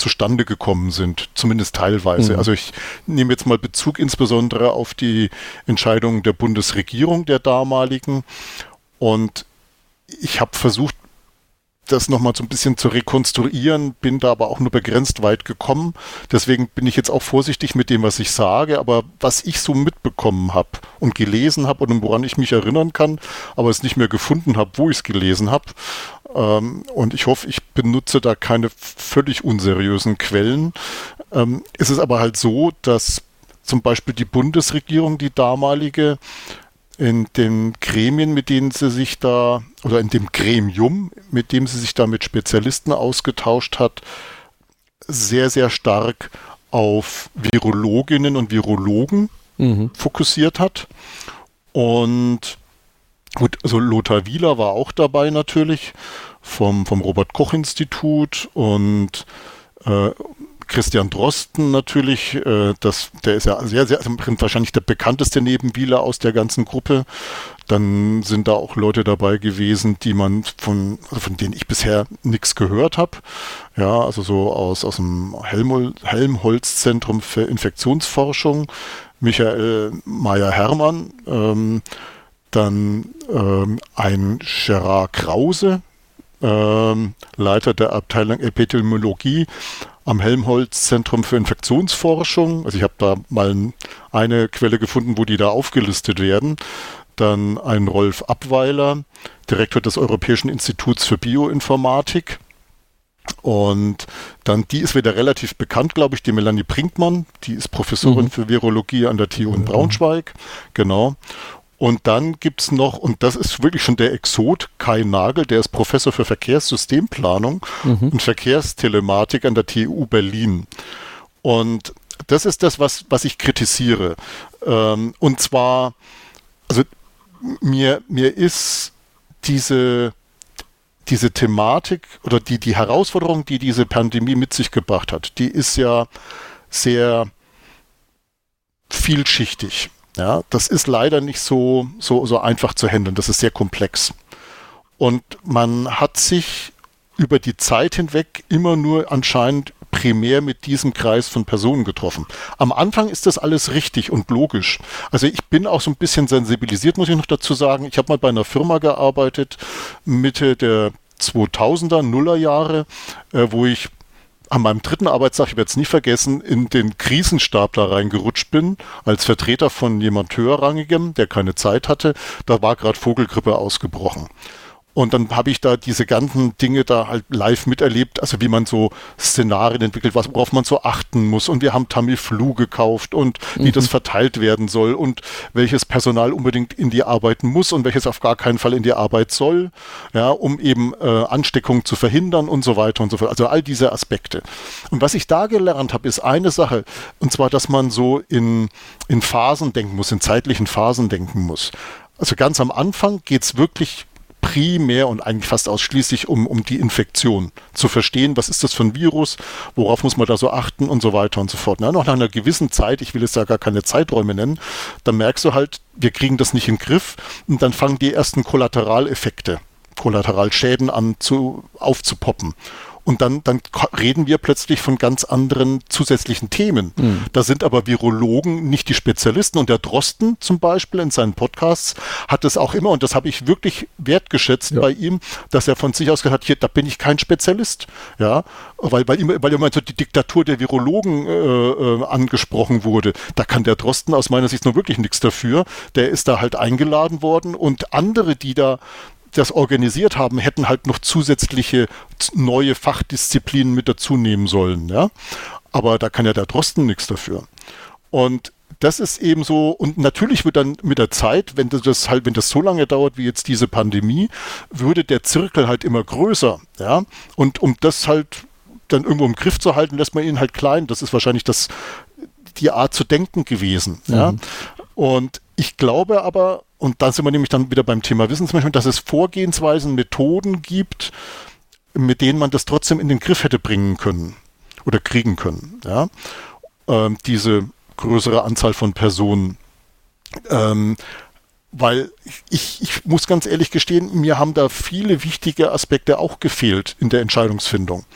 zustande gekommen sind, zumindest teilweise. Mhm. Also ich nehme jetzt mal Bezug insbesondere auf die Entscheidung der Bundesregierung der damaligen und ich habe versucht, das nochmal so ein bisschen zu rekonstruieren, bin da aber auch nur begrenzt weit gekommen. Deswegen bin ich jetzt auch vorsichtig mit dem, was ich sage. Aber was ich so mitbekommen habe und gelesen habe und woran ich mich erinnern kann, aber es nicht mehr gefunden habe, wo ich es gelesen habe, und ich hoffe, ich benutze da keine völlig unseriösen Quellen. Ähm, es ist aber halt so, dass zum Beispiel die Bundesregierung, die damalige, in den Gremien, mit denen sie sich da, oder in dem Gremium, mit dem sie sich da mit Spezialisten ausgetauscht hat, sehr, sehr stark auf Virologinnen und Virologen mhm. fokussiert hat. Und Gut, also Lothar Wieler war auch dabei natürlich vom, vom Robert-Koch-Institut und äh, Christian Drosten natürlich, äh, das, der ist ja sehr, sehr, wahrscheinlich der bekannteste neben Wieler aus der ganzen Gruppe. Dann sind da auch Leute dabei gewesen, die man von, also von denen ich bisher nichts gehört habe. Ja, also so aus, aus dem Helmholtz-Zentrum für Infektionsforschung, Michael Meyer-Hermann, ähm, dann ähm, ein Gerard Krause, ähm, Leiter der Abteilung Epidemiologie am Helmholtz-Zentrum für Infektionsforschung. Also ich habe da mal eine Quelle gefunden, wo die da aufgelistet werden. Dann ein Rolf Abweiler, Direktor des Europäischen Instituts für Bioinformatik. Und dann, die ist wieder relativ bekannt, glaube ich, die Melanie Brinkmann, die ist Professorin mhm. für Virologie an der TU in Braunschweig, genau. Und dann gibt es noch, und das ist wirklich schon der Exot, Kai Nagel, der ist Professor für Verkehrssystemplanung mhm. und Verkehrstelematik an der TU Berlin. Und das ist das, was, was ich kritisiere. Ähm, und zwar, also mir, mir ist diese, diese Thematik oder die, die Herausforderung, die diese Pandemie mit sich gebracht hat, die ist ja sehr vielschichtig. Ja, das ist leider nicht so, so, so einfach zu handeln. Das ist sehr komplex. Und man hat sich über die Zeit hinweg immer nur anscheinend primär mit diesem Kreis von Personen getroffen. Am Anfang ist das alles richtig und logisch. Also ich bin auch so ein bisschen sensibilisiert, muss ich noch dazu sagen. Ich habe mal bei einer Firma gearbeitet, Mitte der 2000er, Nullerjahre, äh, wo ich an meinem dritten Arbeitstag, ich werde es nie vergessen, in den Krisenstapler reingerutscht bin, als Vertreter von jemand höherrangigem, der keine Zeit hatte. Da war gerade Vogelgrippe ausgebrochen. Und dann habe ich da diese ganzen Dinge da halt live miterlebt, also wie man so Szenarien entwickelt, worauf man so achten muss. Und wir haben Tamiflu gekauft und wie mhm. das verteilt werden soll und welches Personal unbedingt in die Arbeit muss und welches auf gar keinen Fall in die Arbeit soll, ja, um eben äh, Ansteckung zu verhindern und so weiter und so fort. Also all diese Aspekte. Und was ich da gelernt habe, ist eine Sache, und zwar, dass man so in, in Phasen denken muss, in zeitlichen Phasen denken muss. Also ganz am Anfang geht es wirklich primär und eigentlich fast ausschließlich um, um die Infektion. Zu verstehen, was ist das für ein Virus, worauf muss man da so achten und so weiter und so fort. Na, nach einer gewissen Zeit, ich will jetzt ja gar keine Zeiträume nennen, dann merkst du halt, wir kriegen das nicht in den Griff und dann fangen die ersten Kollateraleffekte, Kollateralschäden an zu, aufzupoppen. Und dann, dann reden wir plötzlich von ganz anderen zusätzlichen Themen. Mhm. Da sind aber Virologen nicht die Spezialisten. Und der Drosten zum Beispiel in seinen Podcasts hat es auch immer, und das habe ich wirklich wertgeschätzt ja. bei ihm, dass er von sich aus gesagt hat, hier, da bin ich kein Spezialist. Ja, weil, weil, immer, weil immer so die Diktatur der Virologen äh, äh, angesprochen wurde. Da kann der Drosten aus meiner Sicht nur wirklich nichts dafür. Der ist da halt eingeladen worden und andere, die da das organisiert haben, hätten halt noch zusätzliche neue Fachdisziplinen mit dazu nehmen sollen. Ja? Aber da kann ja der Drosten nichts dafür. Und das ist eben so, und natürlich wird dann mit der Zeit, wenn das halt, wenn das so lange dauert wie jetzt diese Pandemie, würde der Zirkel halt immer größer, ja. Und um das halt dann irgendwo im Griff zu halten, lässt man ihn halt klein. Das ist wahrscheinlich das, die Art zu denken gewesen, mhm. ja. Und ich glaube aber, und da sind wir nämlich dann wieder beim Thema Wissensmanagement, dass es Vorgehensweisen, Methoden gibt, mit denen man das trotzdem in den Griff hätte bringen können oder kriegen können. Ja? Ähm, diese größere Anzahl von Personen. Ähm, weil ich, ich muss ganz ehrlich gestehen, mir haben da viele wichtige Aspekte auch gefehlt in der Entscheidungsfindung.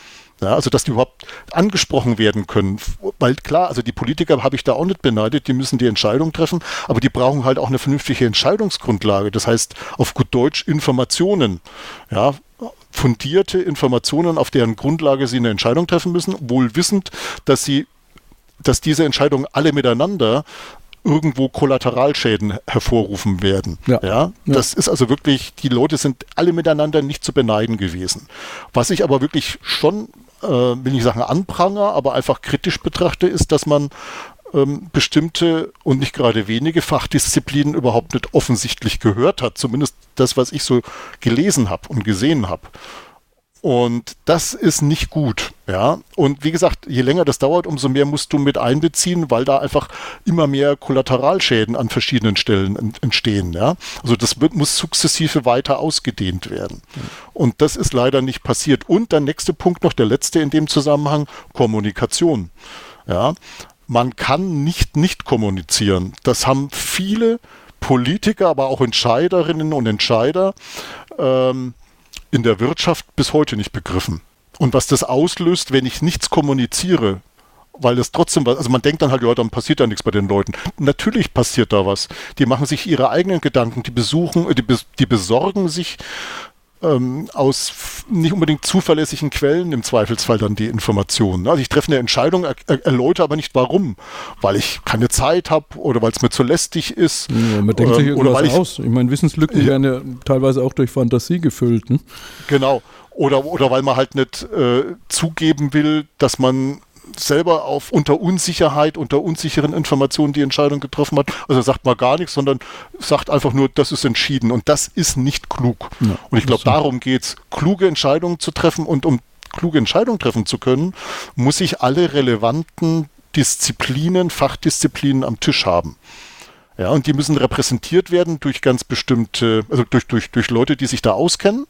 Ja, also dass die überhaupt angesprochen werden können. Weil klar, also die Politiker habe ich da auch nicht beneidet, die müssen die Entscheidung treffen, aber die brauchen halt auch eine vernünftige Entscheidungsgrundlage. Das heißt, auf gut Deutsch Informationen. Ja, fundierte Informationen, auf deren Grundlage sie eine Entscheidung treffen müssen, wohl wissend, dass sie dass diese Entscheidungen alle miteinander irgendwo Kollateralschäden hervorrufen werden. Ja. ja. Das ist also wirklich, die Leute sind alle miteinander nicht zu beneiden gewesen. Was ich aber wirklich schon will ich sagen anpranger, aber einfach kritisch betrachte, ist, dass man ähm, bestimmte und nicht gerade wenige Fachdisziplinen überhaupt nicht offensichtlich gehört hat. Zumindest das, was ich so gelesen habe und gesehen habe. Und das ist nicht gut, ja. Und wie gesagt, je länger das dauert, umso mehr musst du mit einbeziehen, weil da einfach immer mehr Kollateralschäden an verschiedenen Stellen entstehen, ja. Also das wird, muss sukzessive weiter ausgedehnt werden. Und das ist leider nicht passiert. Und der nächste Punkt noch, der letzte in dem Zusammenhang, Kommunikation, ja. Man kann nicht nicht kommunizieren. Das haben viele Politiker, aber auch Entscheiderinnen und Entscheider ähm, in der Wirtschaft bis heute nicht begriffen. Und was das auslöst, wenn ich nichts kommuniziere, weil es trotzdem was, also man denkt dann halt, ja, dann passiert da nichts bei den Leuten. Natürlich passiert da was. Die machen sich ihre eigenen Gedanken, die besuchen, die, die besorgen sich ähm, aus nicht unbedingt zuverlässigen Quellen im Zweifelsfall dann die Informationen. Also ich treffe eine Entscheidung, er, erläutere aber nicht warum, weil ich keine Zeit habe oder weil es mir zu lästig ist. Ja, man denkt sich ähm, irgendwas oder weil ich, aus. Ich meine, Wissenslücken äh, werden ja teilweise auch durch Fantasie gefüllt. Ne? Genau. Oder, oder weil man halt nicht äh, zugeben will, dass man selber auf unter Unsicherheit, unter unsicheren Informationen die Entscheidung getroffen hat. Also sagt man gar nichts, sondern sagt einfach nur, das ist entschieden. Und das ist nicht klug. Ja, und ich glaube, darum geht es, kluge Entscheidungen zu treffen. Und um kluge Entscheidungen treffen zu können, muss ich alle relevanten Disziplinen, Fachdisziplinen am Tisch haben. Ja, und die müssen repräsentiert werden durch ganz bestimmte, also durch, durch, durch Leute, die sich da auskennen.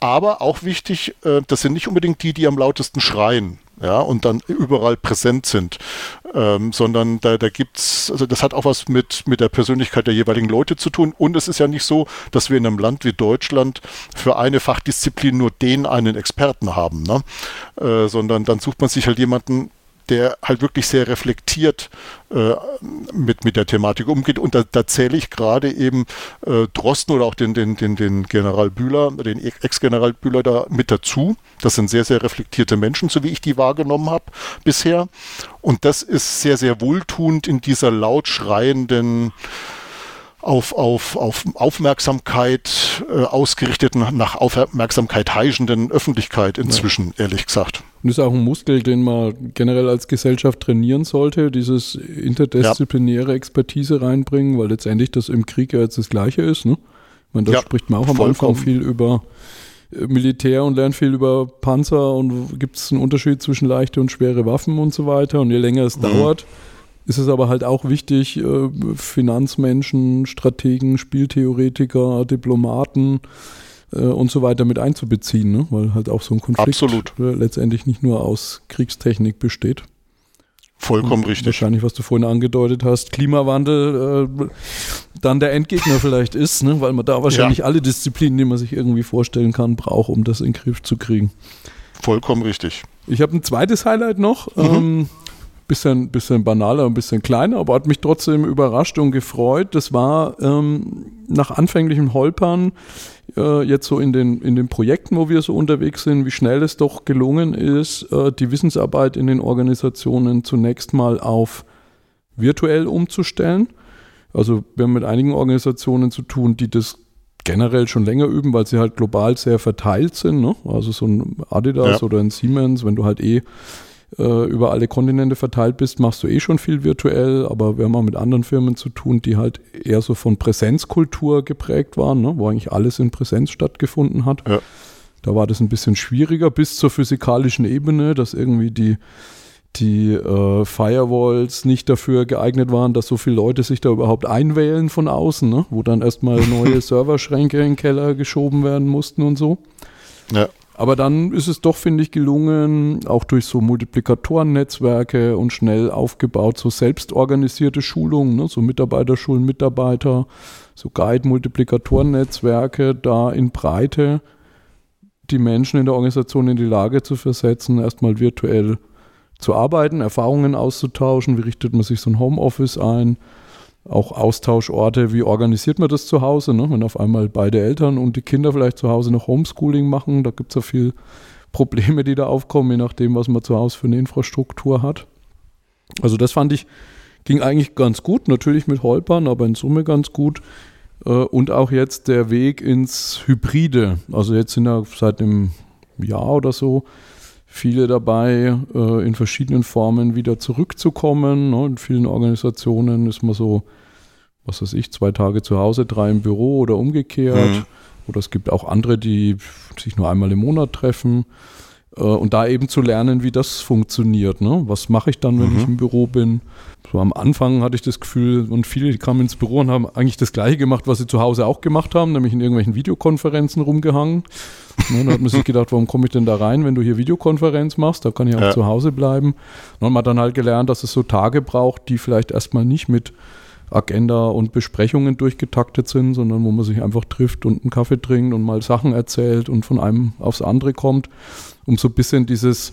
Aber auch wichtig, äh, das sind nicht unbedingt die, die am lautesten schreien ja, und dann überall präsent sind, ähm, sondern da, da gibt's, also das hat auch was mit, mit der Persönlichkeit der jeweiligen Leute zu tun. Und es ist ja nicht so, dass wir in einem Land wie Deutschland für eine Fachdisziplin nur den einen Experten haben, ne? Äh, sondern dann sucht man sich halt jemanden, der halt wirklich sehr reflektiert äh, mit, mit der Thematik umgeht. Und da, da zähle ich gerade eben äh, Drosten oder auch den, den, den, den General Bühler, den Ex-General Bühler da mit dazu. Das sind sehr, sehr reflektierte Menschen, so wie ich die wahrgenommen habe bisher. Und das ist sehr, sehr wohltuend in dieser laut schreienden auf, auf, auf Aufmerksamkeit äh, ausgerichteten, nach Aufmerksamkeit heischenden Öffentlichkeit inzwischen, ja. ehrlich gesagt. Und das ist auch ein Muskel, den man generell als Gesellschaft trainieren sollte, dieses interdisziplinäre ja. Expertise reinbringen, weil letztendlich das im Krieg ja jetzt das Gleiche ist. Ne? Ich meine, da ja, spricht man auch am. Anfang viel über äh, Militär und lernt viel über Panzer und gibt es einen Unterschied zwischen leichte und schwere Waffen und so weiter. Und je länger es mhm. dauert, ist es aber halt auch wichtig, äh, Finanzmenschen, Strategen, Spieltheoretiker, Diplomaten äh, und so weiter mit einzubeziehen, ne? weil halt auch so ein Konflikt Absolut. Äh, letztendlich nicht nur aus Kriegstechnik besteht. Vollkommen richtig. Wahrscheinlich, was du vorhin angedeutet hast, Klimawandel äh, dann der Endgegner vielleicht ist, ne? weil man da wahrscheinlich ja. alle Disziplinen, die man sich irgendwie vorstellen kann, braucht, um das in den Griff zu kriegen. Vollkommen richtig. Ich habe ein zweites Highlight noch. Mhm. Ähm, bisschen, bisschen banaler, ein bisschen kleiner, aber hat mich trotzdem überrascht und gefreut. Das war ähm, nach anfänglichem Holpern äh, jetzt so in den, in den Projekten, wo wir so unterwegs sind, wie schnell es doch gelungen ist, äh, die Wissensarbeit in den Organisationen zunächst mal auf virtuell umzustellen. Also wir haben mit einigen Organisationen zu tun, die das generell schon länger üben, weil sie halt global sehr verteilt sind. Ne? Also so ein Adidas ja. oder ein Siemens, wenn du halt eh äh, über alle Kontinente verteilt bist, machst du eh schon viel virtuell, aber wir haben auch mit anderen Firmen zu tun, die halt eher so von Präsenzkultur geprägt waren, ne? wo eigentlich alles in Präsenz stattgefunden hat. Ja. Da war das ein bisschen schwieriger bis zur physikalischen Ebene, dass irgendwie die, die äh, Firewalls nicht dafür geeignet waren, dass so viele Leute sich da überhaupt einwählen von außen, ne? wo dann erstmal neue Serverschränke in den Keller geschoben werden mussten und so. Ja. Aber dann ist es doch, finde ich, gelungen, auch durch so Multiplikatoren-Netzwerke und schnell aufgebaut, so selbstorganisierte Schulungen, ne, so Mitarbeiterschulen, Mitarbeiter, so Guide-Multiplikatoren-Netzwerke, da in Breite die Menschen in der Organisation in die Lage zu versetzen, erstmal virtuell zu arbeiten, Erfahrungen auszutauschen, wie richtet man sich so ein Homeoffice ein, auch Austauschorte, wie organisiert man das zu Hause, ne? wenn auf einmal beide Eltern und die Kinder vielleicht zu Hause noch Homeschooling machen, da gibt es ja viel Probleme, die da aufkommen, je nachdem, was man zu Hause für eine Infrastruktur hat. Also das fand ich, ging eigentlich ganz gut, natürlich mit Holpern, aber in Summe ganz gut. Äh, und auch jetzt der Weg ins Hybride. Also jetzt sind ja seit einem Jahr oder so viele dabei, äh, in verschiedenen Formen wieder zurückzukommen. Ne? In vielen Organisationen ist man so, was weiß ich, zwei Tage zu Hause, drei im Büro oder umgekehrt. Mhm. Oder es gibt auch andere, die sich nur einmal im Monat treffen. Äh, und da eben zu lernen, wie das funktioniert. Ne? Was mache ich dann, wenn mhm. ich im Büro bin? So am Anfang hatte ich das Gefühl, und viele kamen ins Büro und haben eigentlich das Gleiche gemacht, was sie zu Hause auch gemacht haben, nämlich in irgendwelchen Videokonferenzen rumgehangen. Ne, da hat man sich gedacht, warum komme ich denn da rein, wenn du hier Videokonferenz machst? Da kann ich auch ja. zu Hause bleiben. Und man hat dann halt gelernt, dass es so Tage braucht, die vielleicht erstmal nicht mit Agenda und Besprechungen durchgetaktet sind, sondern wo man sich einfach trifft und einen Kaffee trinkt und mal Sachen erzählt und von einem aufs andere kommt, um so ein bisschen dieses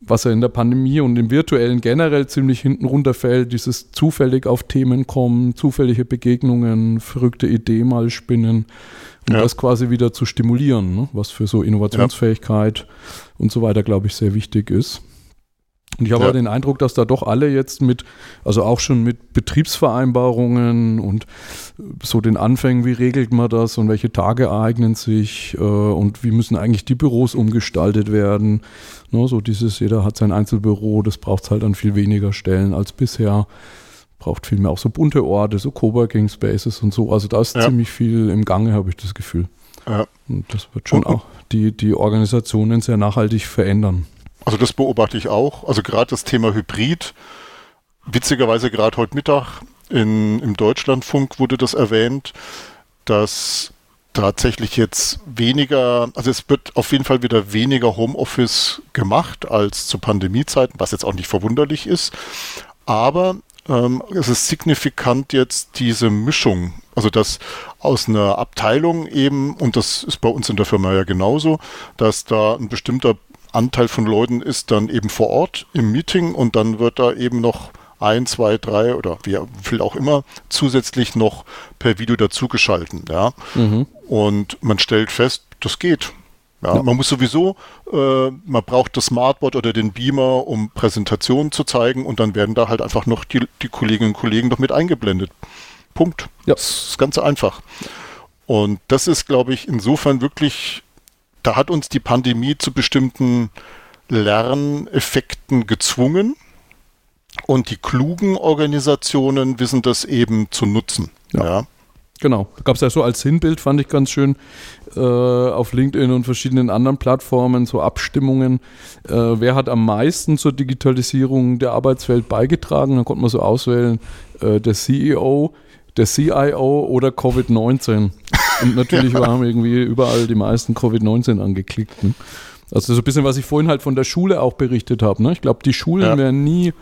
was ja in der Pandemie und im virtuellen generell ziemlich hinten runterfällt, dieses zufällig auf Themen kommen, zufällige Begegnungen, verrückte Idee mal spinnen und ja. das quasi wieder zu stimulieren, ne? was für so Innovationsfähigkeit ja. und so weiter, glaube ich, sehr wichtig ist. Und ich habe ja. den Eindruck, dass da doch alle jetzt mit, also auch schon mit Betriebsvereinbarungen und so den Anfängen, wie regelt man das und welche Tage ereignen sich äh, und wie müssen eigentlich die Büros umgestaltet werden. Ne, so dieses, jeder hat sein Einzelbüro, das braucht halt an viel weniger Stellen als bisher. Braucht viel mehr auch so bunte Orte, so Coworking Spaces und so. Also da ist ja. ziemlich viel im Gange, habe ich das Gefühl. Ja. Und das wird schon auch die, die Organisationen sehr nachhaltig verändern. Also das beobachte ich auch. Also gerade das Thema Hybrid. Witzigerweise gerade heute Mittag in, im Deutschlandfunk wurde das erwähnt, dass tatsächlich jetzt weniger, also es wird auf jeden Fall wieder weniger Homeoffice gemacht als zu Pandemiezeiten, was jetzt auch nicht verwunderlich ist. Aber ähm, es ist signifikant jetzt diese Mischung, also dass aus einer Abteilung eben, und das ist bei uns in der Firma ja genauso, dass da ein bestimmter Anteil von Leuten ist dann eben vor Ort im Meeting und dann wird da eben noch ein, zwei, drei oder wie viel auch immer zusätzlich noch per Video dazugeschalten. Ja? Mhm. Und man stellt fest, das geht. Ja, ja. Man muss sowieso, äh, man braucht das Smartboard oder den Beamer, um Präsentationen zu zeigen und dann werden da halt einfach noch die, die Kolleginnen und Kollegen noch mit eingeblendet. Punkt. Ja. Das ist ganz einfach. Und das ist, glaube ich, insofern wirklich da hat uns die Pandemie zu bestimmten Lerneffekten gezwungen. Und die klugen Organisationen wissen das eben zu nutzen. Ja. ja. Genau. Da gab es ja so als Sinnbild, fand ich ganz schön, äh, auf LinkedIn und verschiedenen anderen Plattformen, so Abstimmungen. Äh, wer hat am meisten zur Digitalisierung der Arbeitswelt beigetragen? Da konnte man so auswählen, äh, der CEO, der CIO oder Covid-19. Und natürlich ja. haben irgendwie überall die meisten Covid-19 angeklickt. Ne? Also so ein bisschen, was ich vorhin halt von der Schule auch berichtet habe. Ne? Ich glaube, die Schulen ja. wären nie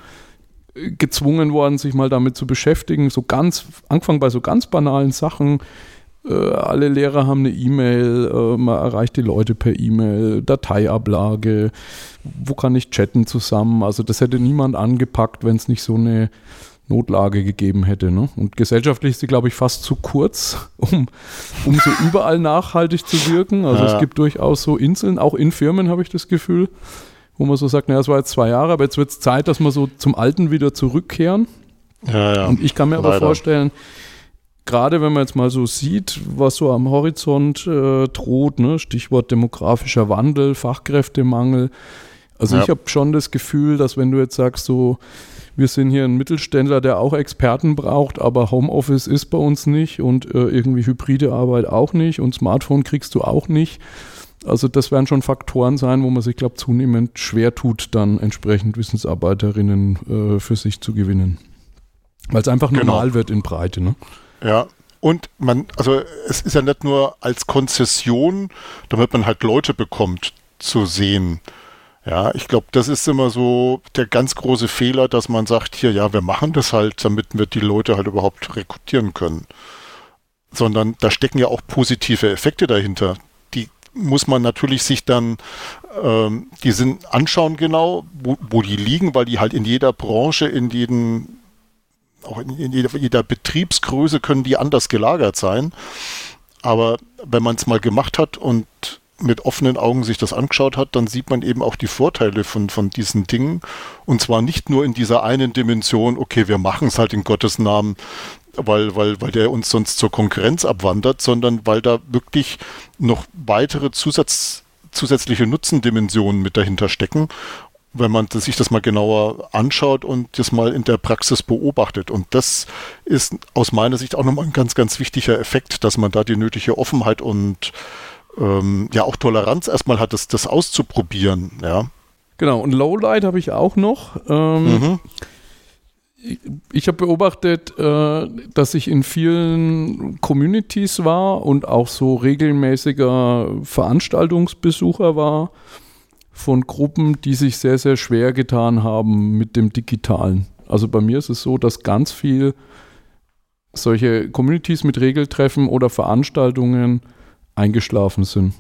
gezwungen worden, sich mal damit zu beschäftigen. So ganz, angefangen bei so ganz banalen Sachen. Äh, alle Lehrer haben eine E-Mail, äh, man erreicht die Leute per E-Mail, Dateiablage, wo kann ich chatten zusammen. Also das hätte niemand angepackt, wenn es nicht so eine Notlage gegeben hätte. Ne? Und gesellschaftlich ist sie, glaube ich, fast zu kurz, um, um so überall nachhaltig zu wirken. Also ja. es gibt durchaus so Inseln, auch in Firmen habe ich das Gefühl, wo man so sagt, naja, es war jetzt zwei Jahre, aber jetzt wird es Zeit, dass wir so zum Alten wieder zurückkehren. Ja, ja. Und ich kann mir Leider. aber vorstellen, gerade wenn man jetzt mal so sieht, was so am Horizont äh, droht, ne? Stichwort demografischer Wandel, Fachkräftemangel. Also ich habe schon das Gefühl, dass wenn du jetzt sagst, so wir sind hier ein Mittelständler, der auch Experten braucht, aber Homeoffice ist bei uns nicht und äh, irgendwie hybride Arbeit auch nicht und Smartphone kriegst du auch nicht. Also das werden schon Faktoren sein, wo man sich, glaube zunehmend schwer tut, dann entsprechend Wissensarbeiterinnen äh, für sich zu gewinnen. Weil es einfach genau. normal wird in Breite. Ne? Ja, und man, also es ist ja nicht nur als Konzession, damit man halt Leute bekommt, zu sehen. Ja, ich glaube, das ist immer so der ganz große Fehler, dass man sagt, hier, ja, wir machen das halt, damit wir die Leute halt überhaupt rekrutieren können. Sondern da stecken ja auch positive Effekte dahinter. Die muss man natürlich sich dann, ähm, die sind anschauen genau, wo, wo die liegen, weil die halt in jeder Branche, in jedem, auch in, jeder, jeder Betriebsgröße können die anders gelagert sein. Aber wenn man es mal gemacht hat und mit offenen Augen sich das angeschaut hat, dann sieht man eben auch die Vorteile von, von diesen Dingen. Und zwar nicht nur in dieser einen Dimension, okay, wir machen es halt in Gottes Namen, weil, weil, weil der uns sonst zur Konkurrenz abwandert, sondern weil da wirklich noch weitere Zusatz, zusätzliche Nutzendimensionen mit dahinter stecken wenn man sich das mal genauer anschaut und das mal in der Praxis beobachtet. Und das ist aus meiner Sicht auch nochmal ein ganz, ganz wichtiger Effekt, dass man da die nötige Offenheit und ähm, ja auch Toleranz erstmal hat, das, das auszuprobieren, ja. Genau, und Lowlight habe ich auch noch. Ähm, mhm. Ich, habe beobachtet, äh, dass ich in vielen Communities war und auch so regelmäßiger Veranstaltungsbesucher war von Gruppen, die sich sehr, sehr schwer getan haben mit dem Digitalen. Also bei mir ist es so, dass ganz viel solche Communities mit Regeltreffen oder Veranstaltungen eingeschlafen sind.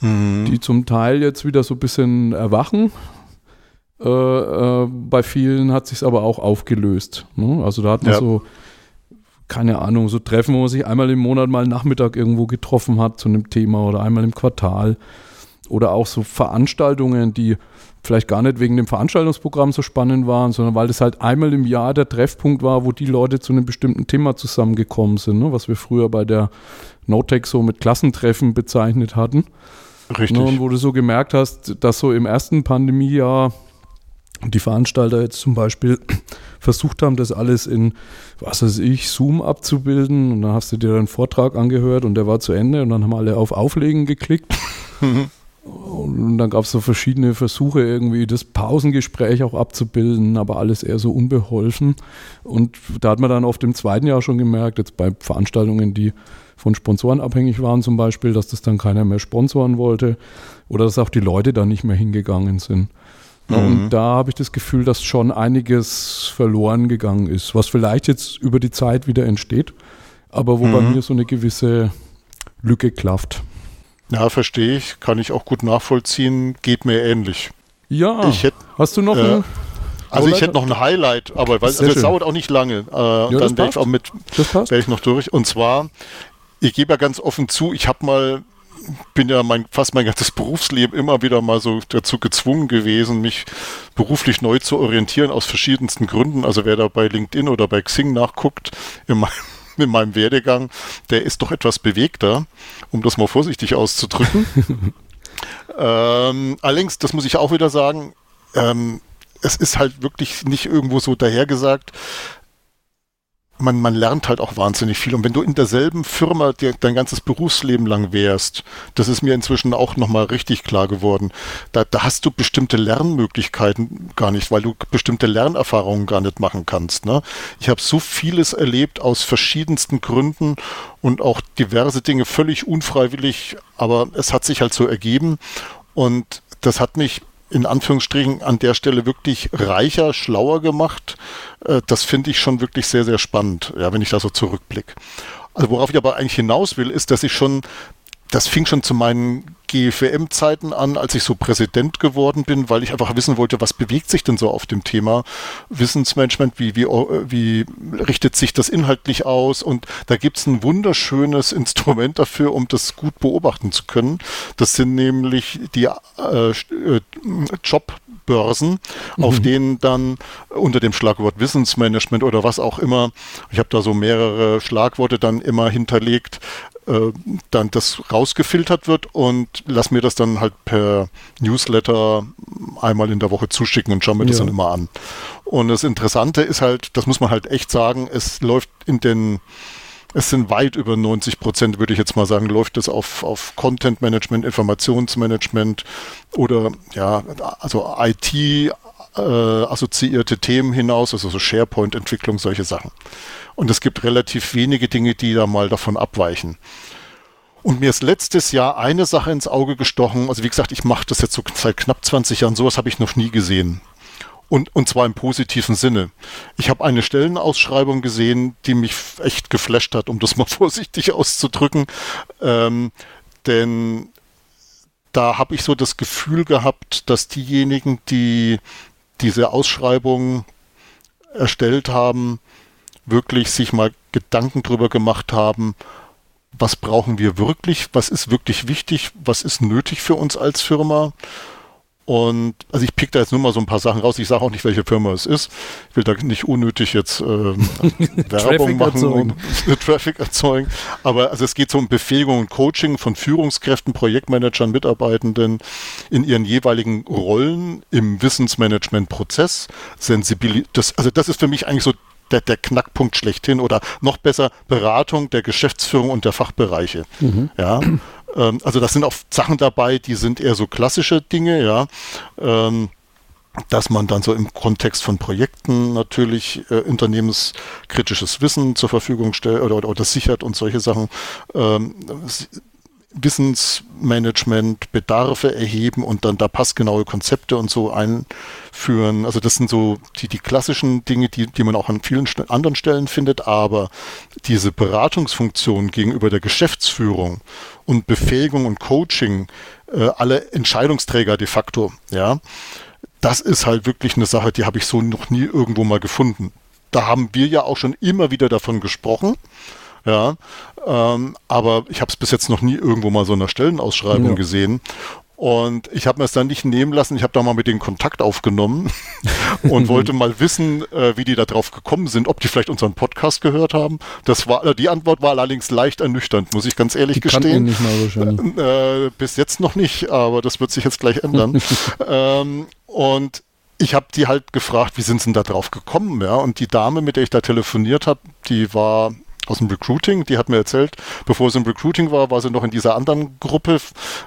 Mhm. Die zum Teil jetzt wieder so ein bisschen erwachen. Äh, äh, bei vielen hat sich aber auch aufgelöst. Ne? Also da hat man ja. so, keine Ahnung, so Treffen, wo man sich einmal im Monat mal Nachmittag irgendwo getroffen hat zu einem Thema oder einmal im Quartal. Oder auch so Veranstaltungen, die vielleicht gar nicht wegen dem Veranstaltungsprogramm so spannend waren, sondern weil das halt einmal im Jahr der Treffpunkt war, wo die Leute zu einem bestimmten Thema zusammengekommen sind, ne? was wir früher bei der Notec so mit Klassentreffen bezeichnet hatten. Richtig. Ne? Und wo du so gemerkt hast, dass so im ersten Pandemiejahr die Veranstalter jetzt zum Beispiel versucht haben, das alles in, was weiß ich, Zoom abzubilden und dann hast du dir einen Vortrag angehört und der war zu Ende und dann haben alle auf Auflegen geklickt. und dann gab es so verschiedene Versuche, irgendwie das Pausengespräch auch abzubilden, aber alles eher so unbeholfen. Und da hat man dann oft im zweiten Jahr schon gemerkt, jetzt bei Veranstaltungen, die von Sponsoren abhängig waren zum Beispiel, dass das dann keiner mehr sponsoren wollte oder dass auch die Leute da nicht mehr hingegangen sind. Mhm. Und da habe ich das Gefühl, dass schon einiges verloren gegangen ist, was vielleicht jetzt über die Zeit wieder entsteht, aber wo mhm. bei mir so eine gewisse Lücke klafft. Ja, verstehe ich, kann ich auch gut nachvollziehen, geht mir ähnlich. Ja, ich hätt, hast du noch äh, ein also ich hätte noch ein Highlight, aber weil, also es dauert auch nicht lange. Äh, ja, dann wäre ich auch mit, wäre ich noch durch. Und zwar, ich gebe ja ganz offen zu, ich habe mal bin ja mein, fast mein ganzes Berufsleben immer wieder mal so dazu gezwungen gewesen, mich beruflich neu zu orientieren aus verschiedensten Gründen. Also wer da bei LinkedIn oder bei Xing nachguckt, in meinem, in meinem Werdegang, der ist doch etwas bewegter, um das mal vorsichtig auszudrücken. ähm, allerdings, das muss ich auch wieder sagen, ähm, es ist halt wirklich nicht irgendwo so dahergesagt man, man lernt halt auch wahnsinnig viel. Und wenn du in derselben Firma dir, dein ganzes Berufsleben lang wärst, das ist mir inzwischen auch nochmal richtig klar geworden, da, da hast du bestimmte Lernmöglichkeiten gar nicht, weil du bestimmte Lernerfahrungen gar nicht machen kannst. Ne? Ich habe so vieles erlebt aus verschiedensten Gründen und auch diverse Dinge völlig unfreiwillig, aber es hat sich halt so ergeben. Und das hat mich in Anführungsstrichen an der Stelle wirklich reicher, schlauer gemacht. Äh, das finde ich schon wirklich sehr, sehr spannend, ja, wenn ich da so zurückblicke. Also worauf ich aber eigentlich hinaus will, ist, dass ich schon das fing schon zu meinen GFWM-Zeiten an, als ich so Präsident geworden bin, weil ich einfach wissen wollte, was bewegt sich denn so auf dem Thema Wissensmanagement, wie, wie, wie richtet sich das inhaltlich aus und da gibt's ein wunderschönes Instrument dafür, um das gut beobachten zu können. Das sind nämlich die äh, äh Jobbörsen, mhm. auf denen dann unter dem Schlagwort Wissensmanagement oder was auch immer, ich habe da so mehrere Schlagworte dann immer hinterlegt, äh, dann das rausgefiltert wird und lass mir das dann halt per Newsletter einmal in der Woche zuschicken und schau mir das ja. dann immer an. Und das Interessante ist halt, das muss man halt echt sagen, es läuft in den es sind weit über 90 Prozent, würde ich jetzt mal sagen, läuft es auf, auf Content Management, Informationsmanagement oder ja, also IT äh, assoziierte Themen hinaus, also so SharePoint-Entwicklung, solche Sachen. Und es gibt relativ wenige Dinge, die da mal davon abweichen. Und mir ist letztes Jahr eine Sache ins Auge gestochen. Also wie gesagt, ich mache das jetzt so seit knapp 20 Jahren. Sowas habe ich noch nie gesehen. Und, und zwar im positiven Sinne. Ich habe eine Stellenausschreibung gesehen, die mich echt geflasht hat, um das mal vorsichtig auszudrücken. Ähm, denn da habe ich so das Gefühl gehabt, dass diejenigen, die diese Ausschreibung erstellt haben, wirklich sich mal Gedanken drüber gemacht haben, was brauchen wir wirklich, was ist wirklich wichtig, was ist nötig für uns als Firma. Und also ich pick da jetzt nur mal so ein paar Sachen raus. Ich sage auch nicht, welche Firma es ist. Ich will da nicht unnötig jetzt ähm, Werbung machen erzeugen. und Traffic erzeugen. Aber also es geht so um Befähigung und Coaching von Führungskräften, Projektmanagern, Mitarbeitenden in ihren jeweiligen Rollen im Wissensmanagement-Prozess. Sensibilität. also das ist für mich eigentlich so der, der Knackpunkt schlechthin oder noch besser Beratung der Geschäftsführung und der Fachbereiche. Mhm. Ja, ähm, also das sind auch Sachen dabei, die sind eher so klassische Dinge, ja. Ähm, dass man dann so im Kontext von Projekten natürlich äh, unternehmenskritisches Wissen zur Verfügung stellt oder, oder, oder sichert und solche Sachen. Ähm, Wissensmanagement, Bedarfe erheben und dann da passgenaue Konzepte und so einführen. Also das sind so die, die klassischen Dinge, die, die man auch an vielen anderen Stellen findet, aber diese Beratungsfunktion gegenüber der Geschäftsführung und Befähigung und Coaching, äh, alle Entscheidungsträger de facto, ja, das ist halt wirklich eine Sache, die habe ich so noch nie irgendwo mal gefunden. Da haben wir ja auch schon immer wieder davon gesprochen. Ja, ähm, aber ich habe es bis jetzt noch nie irgendwo mal so in einer Stellenausschreibung ja. gesehen. Und ich habe mir es dann nicht nehmen lassen. Ich habe da mal mit denen Kontakt aufgenommen und wollte mal wissen, äh, wie die da drauf gekommen sind, ob die vielleicht unseren Podcast gehört haben. Das war, die Antwort war allerdings leicht ernüchternd, muss ich ganz ehrlich die gestehen. Nicht mal. Äh, bis jetzt noch nicht, aber das wird sich jetzt gleich ändern. ähm, und ich habe die halt gefragt, wie sind sie denn da drauf gekommen, ja? Und die Dame, mit der ich da telefoniert habe, die war aus dem Recruiting, die hat mir erzählt, bevor sie im Recruiting war, war sie noch in dieser anderen Gruppe,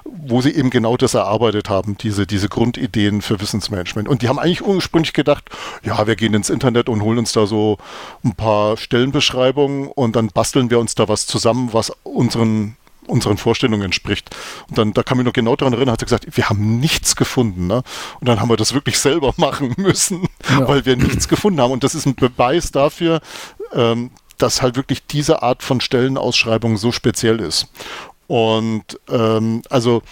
wo sie eben genau das erarbeitet haben, diese, diese Grundideen für Wissensmanagement. Und die haben eigentlich ursprünglich gedacht, ja, wir gehen ins Internet und holen uns da so ein paar Stellenbeschreibungen und dann basteln wir uns da was zusammen, was unseren unseren Vorstellungen entspricht. Und dann, da kann mich noch genau daran erinnern, hat sie gesagt, wir haben nichts gefunden. Ne? Und dann haben wir das wirklich selber machen müssen, ja. weil wir nichts gefunden haben. Und das ist ein Beweis dafür, ähm, dass halt wirklich diese Art von Stellenausschreibung so speziell ist. Und ähm, also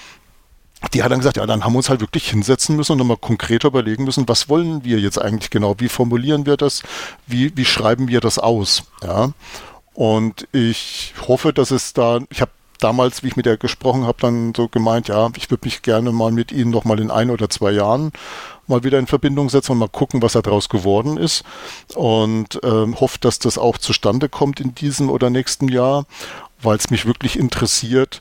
die hat dann gesagt, ja, dann haben wir uns halt wirklich hinsetzen müssen und nochmal konkreter überlegen müssen, was wollen wir jetzt eigentlich genau? Wie formulieren wir das? Wie, wie schreiben wir das aus? Ja. Und ich hoffe, dass es da, ich habe damals, wie ich mit ihr gesprochen habe, dann so gemeint, ja, ich würde mich gerne mal mit Ihnen noch mal in ein oder zwei Jahren mal wieder in Verbindung setzen und mal gucken, was daraus geworden ist. Und ähm, hoffe, dass das auch zustande kommt in diesem oder nächsten Jahr, weil es mich wirklich interessiert,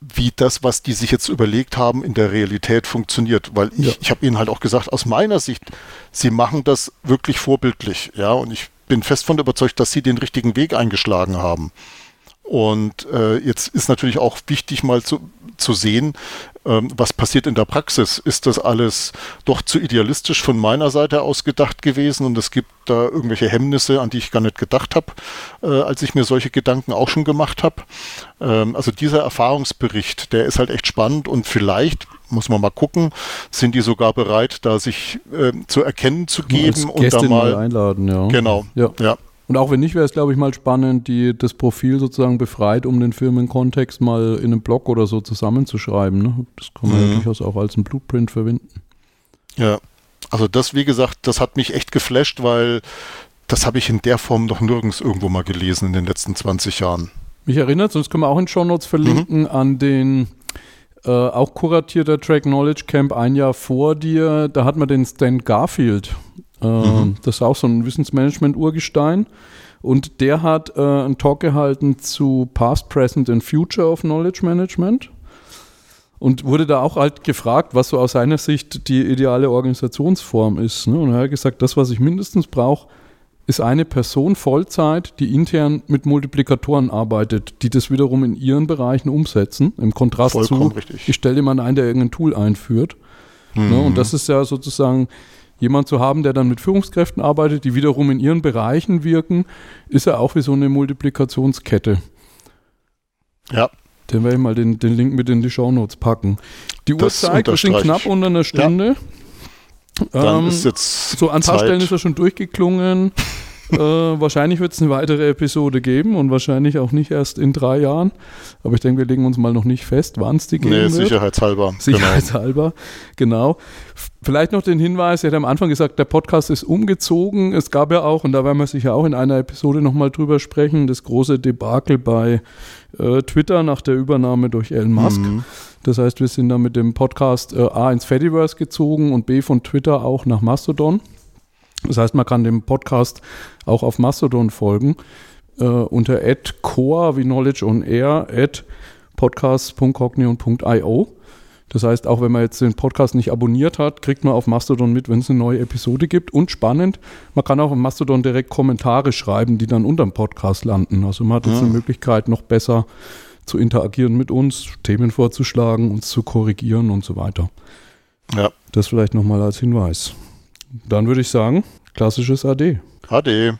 wie das, was die sich jetzt überlegt haben, in der Realität funktioniert. Weil ich, ja. ich habe ihnen halt auch gesagt, aus meiner Sicht, sie machen das wirklich vorbildlich. Ja, und ich bin fest von überzeugt, dass sie den richtigen Weg eingeschlagen haben. Und äh, jetzt ist natürlich auch wichtig mal zu, zu sehen, was passiert in der Praxis. Ist das alles doch zu idealistisch von meiner Seite aus gedacht gewesen und es gibt da irgendwelche Hemmnisse, an die ich gar nicht gedacht habe, äh, als ich mir solche Gedanken auch schon gemacht habe. Ähm, also dieser Erfahrungsbericht, der ist halt echt spannend und vielleicht muss man mal gucken, sind die sogar bereit, da sich äh, zu erkennen zu geben und da mal einladen, ja. Genau. Ja. ja. Und auch wenn nicht, wäre es, glaube ich, mal spannend, die, das Profil sozusagen befreit, um den Firmenkontext mal in einem Blog oder so zusammenzuschreiben. Ne? Das kann man mhm. ja durchaus auch als ein Blueprint verwenden. Ja, also das, wie gesagt, das hat mich echt geflasht, weil das habe ich in der Form noch nirgends irgendwo mal gelesen in den letzten 20 Jahren. Mich erinnert, sonst können wir auch in Show Notes verlinken mhm. an den äh, auch kuratierter Track Knowledge Camp ein Jahr vor dir. Da hat man den Stan Garfield mhm. Das ist auch so ein Wissensmanagement-Urgestein. Und der hat äh, einen Talk gehalten zu Past, Present and Future of Knowledge Management. Und wurde da auch halt gefragt, was so aus seiner Sicht die ideale Organisationsform ist. Ne? Und er hat gesagt, das, was ich mindestens brauche, ist eine Person Vollzeit, die intern mit Multiplikatoren arbeitet, die das wiederum in ihren Bereichen umsetzen. Im Kontrast Vollkommen zu, richtig. ich stelle jemanden ein, der irgendein Tool einführt. Mhm. Ne? Und das ist ja sozusagen jemand zu haben, der dann mit Führungskräften arbeitet, die wiederum in ihren Bereichen wirken, ist ja auch wie so eine Multiplikationskette. Ja. Dann werde ich mal den, den Link mit in die Shownotes packen. Die Uhr zeigt, wir sind knapp unter einer Stunde. Ja. Dann ähm, ist jetzt so an ein paar Stellen ist er schon durchgeklungen. Äh, wahrscheinlich wird es eine weitere Episode geben und wahrscheinlich auch nicht erst in drei Jahren. Aber ich denke, wir legen uns mal noch nicht fest, wann es die geben nee, wird. sicherheitshalber. Genau. Sicherheitshalber, genau. genau. Vielleicht noch den Hinweis, er hat am Anfang gesagt, der Podcast ist umgezogen. Es gab ja auch, und da werden wir sicher auch in einer Episode nochmal drüber sprechen, das große Debakel bei äh, Twitter nach der Übernahme durch Elon Musk. Mhm. Das heißt, wir sind da mit dem Podcast äh, A ins Fediverse gezogen und B von Twitter auch nach Mastodon. Das heißt, man kann dem Podcast auch auf Mastodon folgen äh, unter @core wie Knowledge on Air podcast.cognion.io. Das heißt, auch wenn man jetzt den Podcast nicht abonniert hat, kriegt man auf Mastodon mit, wenn es eine neue Episode gibt. Und spannend, man kann auch auf Mastodon direkt Kommentare schreiben, die dann unter dem Podcast landen. Also man hat jetzt ja. eine ah. Möglichkeit, noch besser zu interagieren mit uns, Themen vorzuschlagen, uns zu korrigieren und so weiter. Ja. Das vielleicht nochmal als Hinweis. Dann würde ich sagen, klassisches AD. AD.